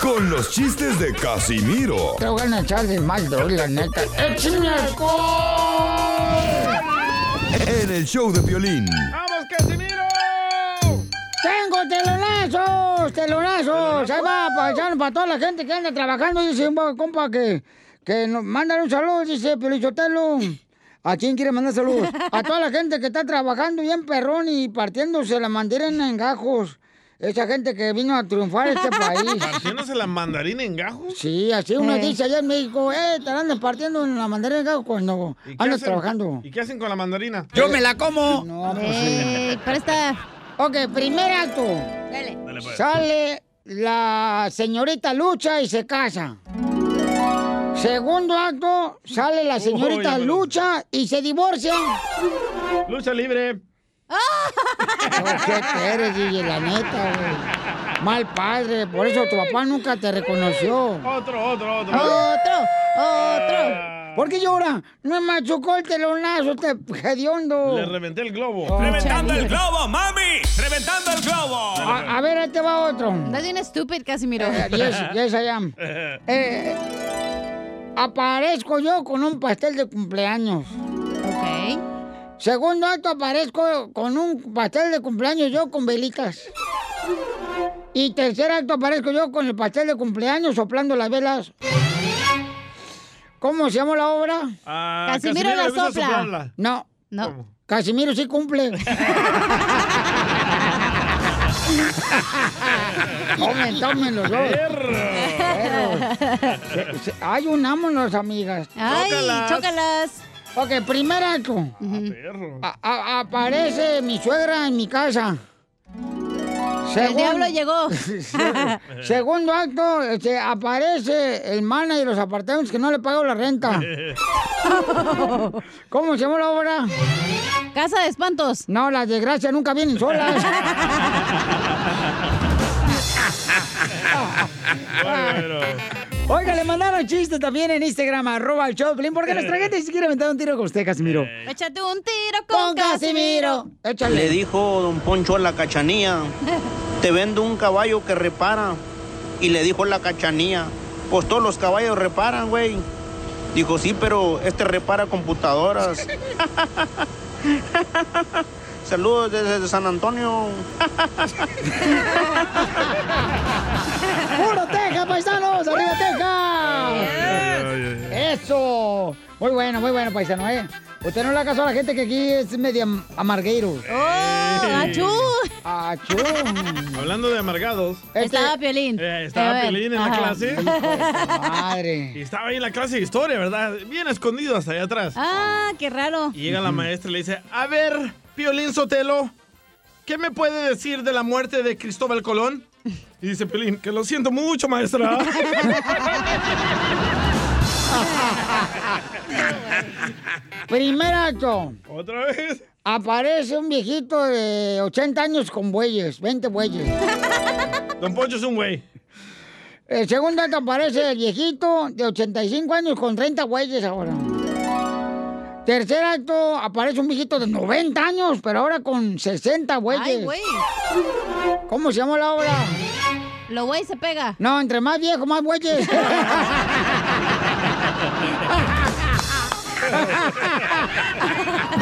con los chistes de Casimiro Te voy a echar de mal, doy, la neta. ¡Échame alcohol! En el show de violín. ¡Vamos, Casimiro! ¡Tengo telonazos! ¡Telonazos! Ahí va, paisano, para toda la gente que anda trabajando. Dice un compa que, que nos mandan un saludo, dice Pelichotelo. ¿A quién quiere mandar saludos? A toda la gente que está trabajando bien perrón y partiéndose la mandarina en gajos. Esa gente que vino a triunfar en este país. ¿Partiéndose la mandarina en gajos? Sí, así uno Eh. dice allá en México, eh, te andan partiendo en la mandarina en gajos cuando ¿Y qué andas hacen? trabajando. ¿Y qué hacen con la mandarina? ¡Yo me la como! No, pues Eh, presta. Ok, primer acto. Dale. pues. Sale la señorita Lucha y se casa. Segundo acto, sale la señorita Lucha y se divorcia. Lucha libre. ¿Qué te eres, DJ? La neta, güey. Mal padre, por eso tu papá nunca te reconoció. Otro, otro, otro. Otro, otro. ¿Por qué llora? No me machucó el telonazo, este hediondo. Le reventé el globo. Oh, ¡Reventando el globo, mami! ¡Reventando el globo! A, a ver, ahí te va otro. Estás bien estúpido, Casimiro. Eh, yes, yes, I am. Eh, aparezco yo con un pastel de cumpleaños. Ok. Segundo acto, aparezco con un pastel de cumpleaños yo con velitas. Y tercer acto, aparezco yo con el pastel de cumpleaños soplando las velas. ¿Cómo se llama la obra? Ah, Casimiro la sopla. soplarla. No. No. Casimiro sí cumple. tomen, tomen los dos. Perros. Se- se- Ay, unámonos, amigas. Ay, Chócalas. chócalas. Ok, primer acto. A- a- aparece mi suegra en mi casa. El diablo llegó. Segundo acto, este, aparece el manager de los apartamentos que no le pagó la renta. ¿Cómo se llama la obra? Casa de espantos. No, las desgracias nunca vienen solas. Oiga, le mandaron chistes también en Instagram, arroba el Choplin, porque nuestra gente si quiere aventar un tiro con usted, Casimiro. Échate un tiro con, Con Casimiro. Échale. Le dijo don Poncho a la cachanía, te vendo un caballo que repara. Y le dijo la cachanía, pues todos los caballos reparan, güey. Dijo, sí, pero este repara computadoras. Saludos desde San Antonio. ¡Puro Texas, paisanos! ¡Arriba Texas! ¡Eso! Muy bueno, muy bueno, paisano, ¿eh? Usted no le haga caso a la gente que aquí es media amargueiro. ¡Oh, achú! ¡Achú! Hablando de amargados. Estaba Piolín. Eh, estaba Pelín en la clase. Madre. Y estaba ahí en la clase de historia, ¿verdad? Bien escondido hasta allá atrás. Ah, qué raro. Y llega la maestra y le dice, a ver, Piolín Sotelo, ¿qué me puede decir de la muerte de Cristóbal Colón? Y dice Piolín, que lo siento mucho, maestra. Primer acto. ¿Otra vez? Aparece un viejito de 80 años con bueyes, 20 bueyes. Don Poncho es un güey. El segundo acto aparece el viejito de 85 años con 30 bueyes ahora. Tercer acto, aparece un viejito de 90 años, pero ahora con 60 güeyes. Ay, güey. ¿Cómo se llama la obra? Lo güey se pega. No, entre más viejo, más güeyes.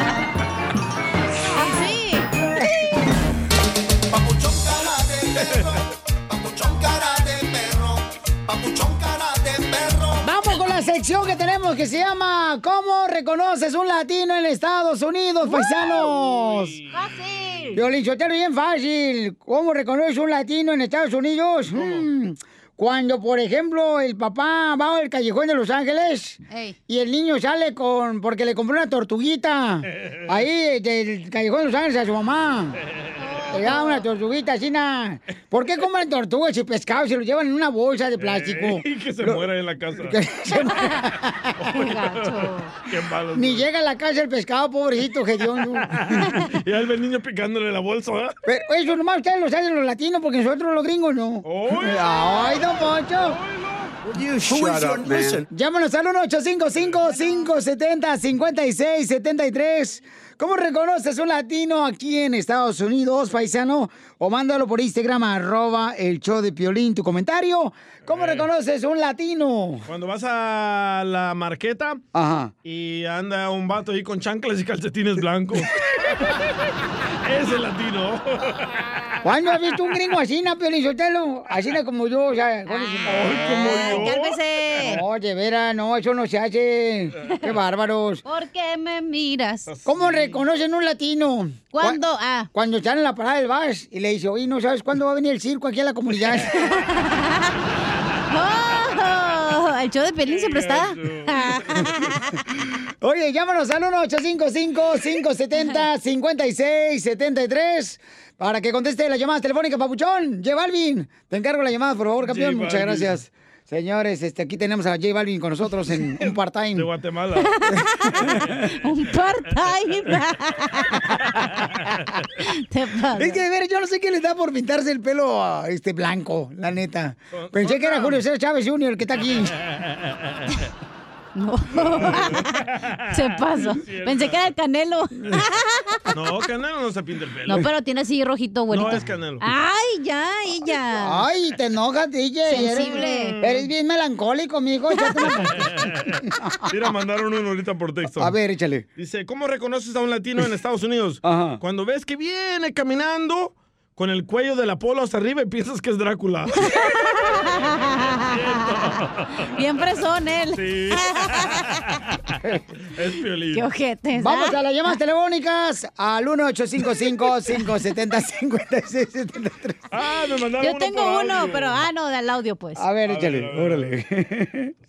sección que tenemos que se llama ¿Cómo reconoces un latino en Estados Unidos, paisanos? Fácil. Violín Sotelo, bien fácil. ¿Cómo reconoces un latino en Estados Unidos? Mm, Cuando, por ejemplo, el papá va al callejón de Los Ángeles Ey. y el niño sale con porque le compró una tortuguita ahí del callejón de Los Ángeles a su mamá. Le da una tortuguita así, na. ¿Por qué comen tortugas y pescados si los llevan en una bolsa de plástico? Y que se Lo- muera en la casa. que se- Qué malo. Ni llega a la casa el pescado, pobrecito, hediondo. Y ahí ve el niño picándole la bolsa, ¿verdad? Pero eso nomás ustedes lo saben los latinos, porque nosotros los gringos no. ¡Ay, don Poncho! shut up, man? Llámanos al 1-855-570-5673. ¿Cómo reconoces un latino aquí en Estados Unidos, paisano? O mándalo por Instagram, arroba el show de Piolín, tu comentario. ¿Cómo reconoces un latino? Cuando vas a la marqueta Ajá. y anda un vato ahí con chanclas y calcetines blancos. Ese latino. ¿Cuándo has visto un gringo así, na, Sotelo? Así como yo, o sea, con ese- como yo. cálmese. No, de veras, no, eso no se hace. Qué bárbaros. ¿Por qué me miras? ¿Cómo reconocen un latino? ¿Cuándo? Cu- Ah. Cuando están en la parada del bus y le dice, oye, ¿no sabes cuándo va a venir el circo aquí a la comunidad? El show de Pelín siempre está. Oye, llámanos al 1-855-570-5673 para que conteste las llamadas telefónicas, papuchón. J Balvin, te encargo la llamada, por favor, campeón. Muchas gracias. Señores, este, aquí tenemos a J Balvin con nosotros en un part-time. De Guatemala. Un part-time. Te pasa. Es que, de ver, yo no sé qué les da por pintarse el pelo a este blanco, la neta. Pensé que era Julio César Chávez Jr. el que está aquí. No. Se pasó. Pensé que era el Canelo. No, Canelo no se pinta el pelo. No, pero tiene así rojito, güerito. No es Canelo. Ay, ya, ella. Ay, te enojas, DJ. Sensible. Eres, eres bien melancólico, mijo. Mira, mandaron uno ahorita por texto. A ver, échale. Dice, ¿cómo reconoces a un latino en Estados Unidos? Cuando ves que viene caminando con el cuello del Apolo hasta arriba y piensas que es Drácula. Bien fresón él. Sí. es Piolín. Qué ojetes. Vamos ¿ah? a las llamadas telefónicas al 1-855-570-5673. Ah, me mandaron Yo uno tengo por uno, audio. pero ah, no, del audio, pues. A ver, A échale, ver, a ver, a órale.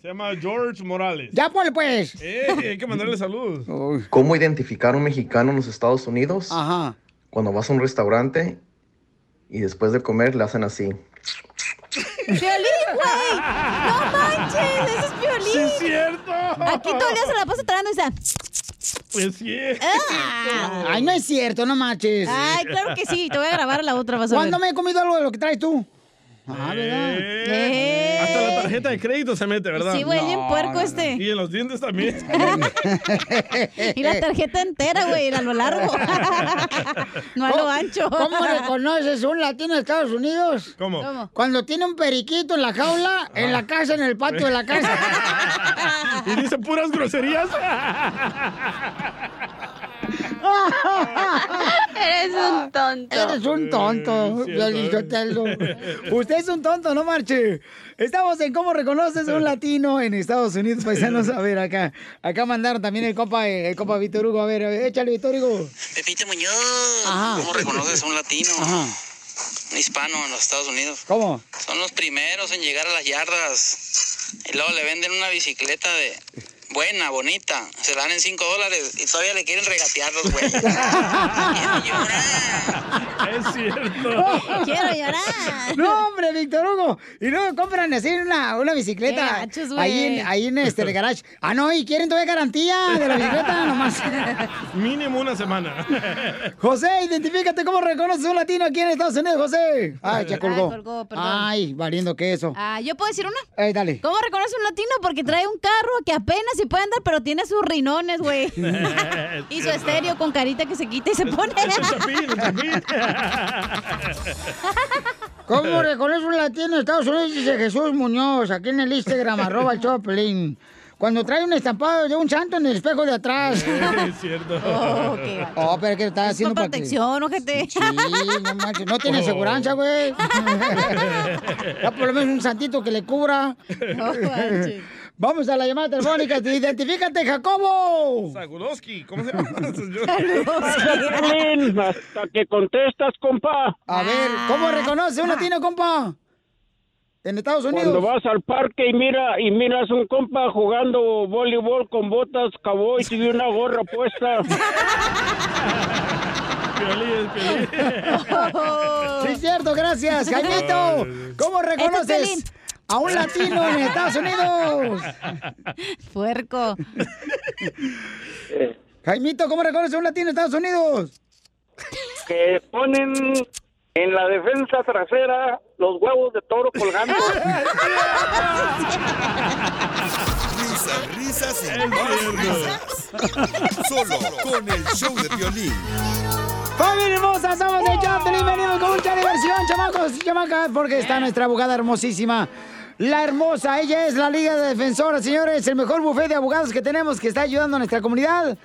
Se llama George Morales. Ya ponle, pues. Eh, hay que mandarle saludos. ¿Cómo identificar a un mexicano en los Estados Unidos? Ajá. Cuando vas a un restaurante y después de comer le hacen así. ¡Piolín, güey! ¡No manches! ¡Ese es Piolín! ¡Sí es cierto! Aquí todo el día se la pasa tragando y está... Es cierto. Ah. Ay, no es cierto, no manches. Ay, claro que sí. Te voy a grabar la otra, vas a ver. ¿Cuándo me he comido algo de lo que traes tú? Ah, ¿verdad? Eh, Hasta la tarjeta de crédito se mete, ¿verdad? Sí, güey, bien puerco este. Y en los dientes también. Y la tarjeta entera, güey, a lo largo. no a lo ancho. ¿Cómo reconoces un latino de Estados Unidos? ¿Cómo? ¿Cómo? Cuando tiene un periquito en la jaula, en la casa, en el patio de la casa. y dice puras groserías. Eres un tonto. Eres un tonto, Sotelo. Usted es un tonto, no marche. Estamos en cómo reconoces a un latino en Estados Unidos, paisanos. A ver, acá. Acá mandaron también el copa, el copa Víctor Hugo. A ver, a ver, échale, Víctor Hugo. Pepito Muñoz, Ajá. ¿cómo reconoces a un latino? Ajá. Un hispano en los Estados Unidos. ¿Cómo? Son los primeros en llegar a las yardas. Y luego le venden una bicicleta de buena, bonita. Se la dan en 5 dólares y todavía le quieren regatear los güeyes. es cierto. Quiero llorar. No, hombre, Víctor Hugo. Y luego compran así una, una bicicleta. Gachos, güey. ahí en, ahí en este el garage. Ah, no, y quieren todavía garantía de la bicicleta nomás. Mínimo una semana. José, identifícate cómo reconoces a un latino aquí en Estados Unidos, José. Ay, ya colgó. Ay, colgó, perdón. Ay, valiendo queso. Ah, ¿yo puedo decir una? Eh, dale. ¿Cómo reconoce un latino? Porque trae un carro que apenas sí puede andar, pero tiene sus rinones, güey. y su estéreo con carita que se quita y se pone. ¿Cómo reconoce un latino en Estados Unidos? Dice Jesús Muñoz, aquí en el Instagram, arroba el Choplin. Cuando trae un estampado de un santo en el espejo de atrás. Es cierto. Oh, qué Oh, pero que está Es haciendo para que- protección, ojete. Sí, no manches, no tiene Oh. aseguranza, güey. Ya por lo menos un santito que le cubra. No manches. Vamos a la llamada telefónica. Identifícate, Jacobo. Sagudowski, ¿cómo se llama? Hasta que contestas, compa. A ver, ¿cómo reconoce un latino, compa? En Estados Unidos. Cuando vas al parque y mira y miras un compa jugando voleibol con botas cowboy y una gorra puesta. Piolín. Sí, es cierto, gracias, Jaimito. ¿Cómo Este reconoces a un latino en Estados Unidos? Puerco. Jaimito, ¿cómo reconoces a un latino en Estados Unidos? que ponen en la defensa trasera los huevos de toro colgando. Risas, risas y más risas. Solo con el show de violín. ¡Familia hermosa! Somos de Chaplin. Venimos con mucha diversión, chamacos y chamacas, porque está nuestra abogada hermosísima. La hermosa, ella es la Liga de Defensoras, señores, el mejor bufete de abogados que tenemos que está ayudando a nuestra comunidad.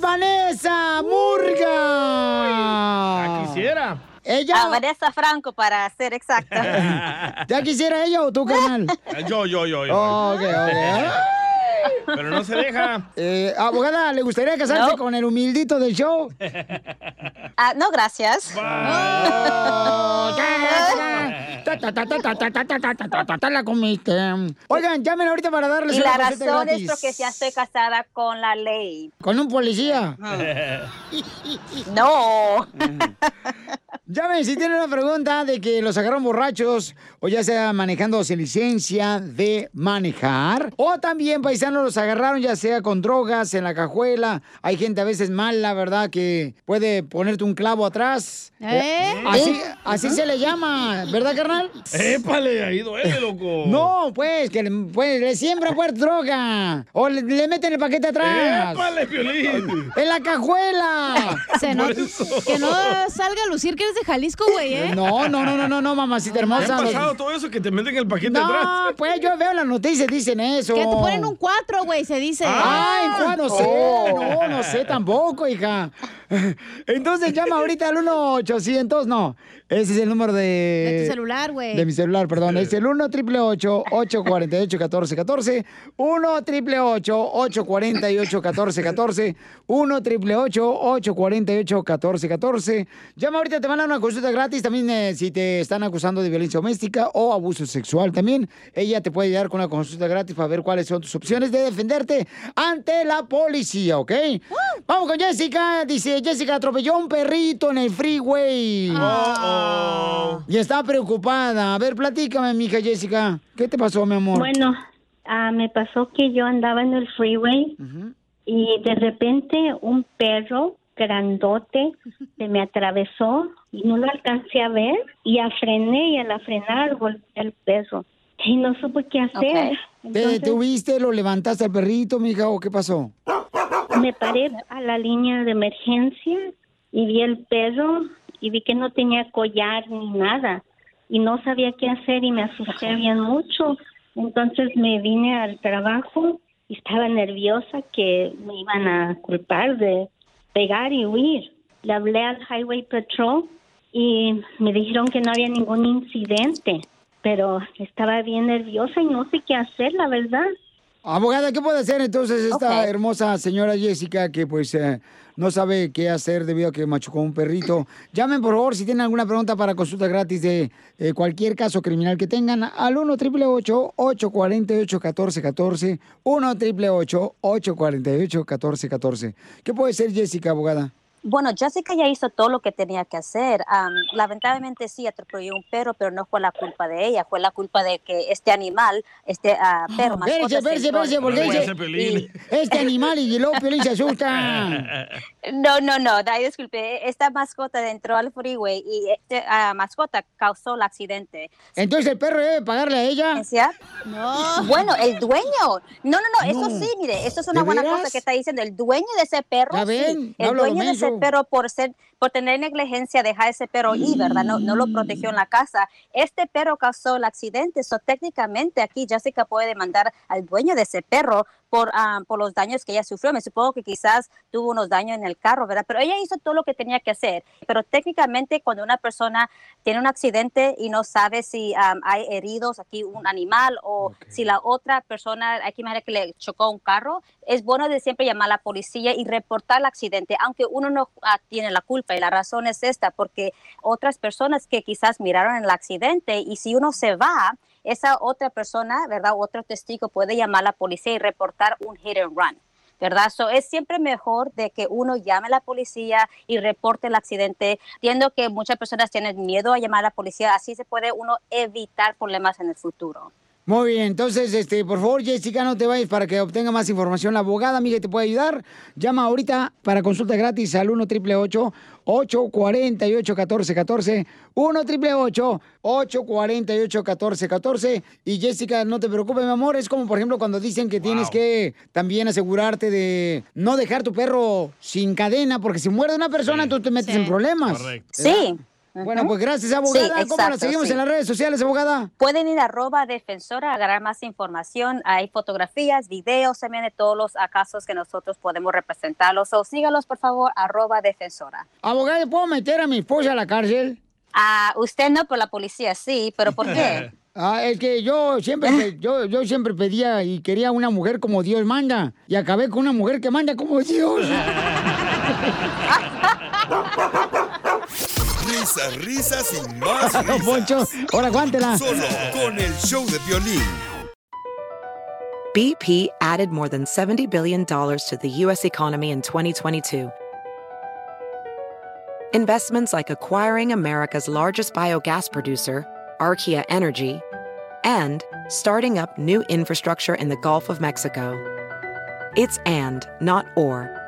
Vanessa Murga. Quisiera. Ella. A Vanessa Franco, para ser exacta. ¿Ya quisiera ella o tú, carnal? Yo, yo, yo. yo. Oh, ok, ok. Pero no se deja. Abogada, ¿le gustaría casarse con el humildito del show? Ah, no, gracias. La comiste. Oigan, llamen ahorita para darles Y la razón es porque ya estoy casada con la ley. ¿Con un policía? No. Llamen si tienen una pregunta de que los agarraron borrachos o ya sea manejando sin licencia de manejar. O también, paisanos, los agarraron ya sea con drogas en la cajuela. Hay gente a veces mala, ¿verdad? Que puede ponerte un clavo atrás. ¿Eh? Así, así se le llama, ¿verdad, carnal? Épale, ahí duele, loco. No, pues, que le, pues, le siembran droga. O le, le meten el paquete atrás. Épale, Piolín. ¡En la cajuela! Se no- que no salga a lucir que eres de Jalisco, güey, ¿eh? No, no, no, no, no, no, mamacita ¿Te hermosa. ha pasado todo eso que te meten el paquete atrás? No, pues yo veo las noticias, dicen eso. Que te ponen un 4, güey, se dice. Ay, Juan, no sé, Oh. no, no sé tampoco, hija. Entonces llama ahorita al 1-800, no, ese es el número de... De tu celular, güey. De mi celular, perdón, es el 1 888 848 1414 1 888 848 1414 1 888 848 1414 Llama ahorita, te van a dar una consulta gratis, también eh, si te están acusando de violencia doméstica o abuso sexual también, ella te puede ayudar con una consulta gratis para ver cuáles son tus opciones de defenderte ante la policía, ¿ok? Vamos con Jessica, dice Jessica atropelló a un perrito en el freeway. Y está preocupada. A ver, platícame, mija Jessica. ¿Qué te pasó, mi amor? Bueno, ah, me pasó que yo andaba en el freeway y de repente un perro grandote se me atravesó y no lo alcancé a ver y a frené y al frenar golpeé el perro y no supe qué hacer. ¿Te Entonces, detuviste, lo levantaste al perrito, mija, o qué pasó? Me paré a la línea de emergencia y vi el perro y vi que no tenía collar ni nada y no sabía qué hacer y me asusté bien mucho. Entonces me vine al trabajo y estaba nerviosa que me iban a culpar de pegar y huir. Le hablé al Highway Patrol y me dijeron que no había ningún incidente, pero estaba bien nerviosa y no sé qué hacer, la verdad. Abogada, ¿qué puede hacer entonces esta hermosa señora Jessica que pues eh, no sabe qué hacer debido a que machucó un perrito? Llamen por favor si tienen alguna pregunta para consulta gratis de eh, cualquier caso criminal que tengan al 1 888 848 1414 1 888 848 1414 ¿Qué puede ser Jessica, abogada? Bueno, Jessica ya hizo todo lo que tenía que hacer. Am, lamentablemente sí atropelló un perro, pero no fue la culpa de ella, fue la culpa de que este animal, este ah, perro, mascota, Espérese, se espérese, entró- espérese, porque y- dice este animal y luego Piolín se asusta. No, no, no, ay, disculpe, esta mascota entró al freeway y esta mascota causó el accidente. Entonces el perro debe pagarle a ella. No. Bueno, el dueño. No, no, no, eso No. sí, mire, eso es una ¿De buena veras? cosa que está diciendo. El dueño de ese perro, Ya sí, el dueño de ese perro por ser, por tener negligencia, dejar ese perro ahí, ¿verdad? No, no lo protegió en la casa. Este perro causó el accidente, so técnicamente aquí Jessica puede demandar al dueño de ese perro por, ah, por los daños que ella sufrió. Me supongo que quizás tuvo unos daños en el carro, ¿verdad? Pero ella hizo todo lo que tenía que hacer. Pero técnicamente cuando una persona tiene un accidente y no sabe si am, hay heridos aquí un animal o si la otra persona, hay que imaginar que le chocó un carro, es bueno de siempre llamar a la policía y reportar el accidente, aunque uno no ah, tiene la culpa. Y la razón es esta, porque otras personas que quizás miraron el accidente y si uno se va, esa otra persona, ¿verdad? Otro testigo puede llamar a la policía y reportar un hit and run. ¿verdad? So, es siempre mejor de que uno llame a la policía y reporte el accidente. Entiendo que muchas personas tienen miedo a llamar a la policía, así se puede uno evitar problemas en el futuro. Muy bien, entonces, este, por favor, Jessica, no te vayas para que obtenga más información. La abogada, amiga, te puede ayudar. Llama ahorita para consulta gratis al 1 888 848 1414 1 888 848 1414 Y Jessica, no te preocupes, mi amor. Es como, por ejemplo, cuando dicen que tienes que también asegurarte de no dejar tu perro sin cadena, porque si muerde una persona, tú te metes en problemas. Sí. Bueno, pues gracias, abogada. Sí, ¿Cómo la exacto, seguimos sí. en las redes sociales, abogada? Pueden ir a arroba defensora a agarrar más información. Hay fotografías, videos también de todos los casos que nosotros podemos representarlos. O sígalos, por favor, arroba defensora. Abogada, ¿puedo meter a mi esposa a la cárcel? Ah, usted no, pero la policía sí. ¿Pero por qué? Ah, es que yo siempre, yo, yo siempre pedía y quería una mujer como Dios manda. Y acabé con una mujer que manda como Dios. Risas, risas y más Don risas. Poncho, ahora aguántela. Solo con el show de violín. BP added more than $70 billion to the U.S. economy in 2022. Investments like acquiring America's largest biogas producer, Archaea Energy, and starting up new infrastructure in the Gulf of Mexico. It's and, not or.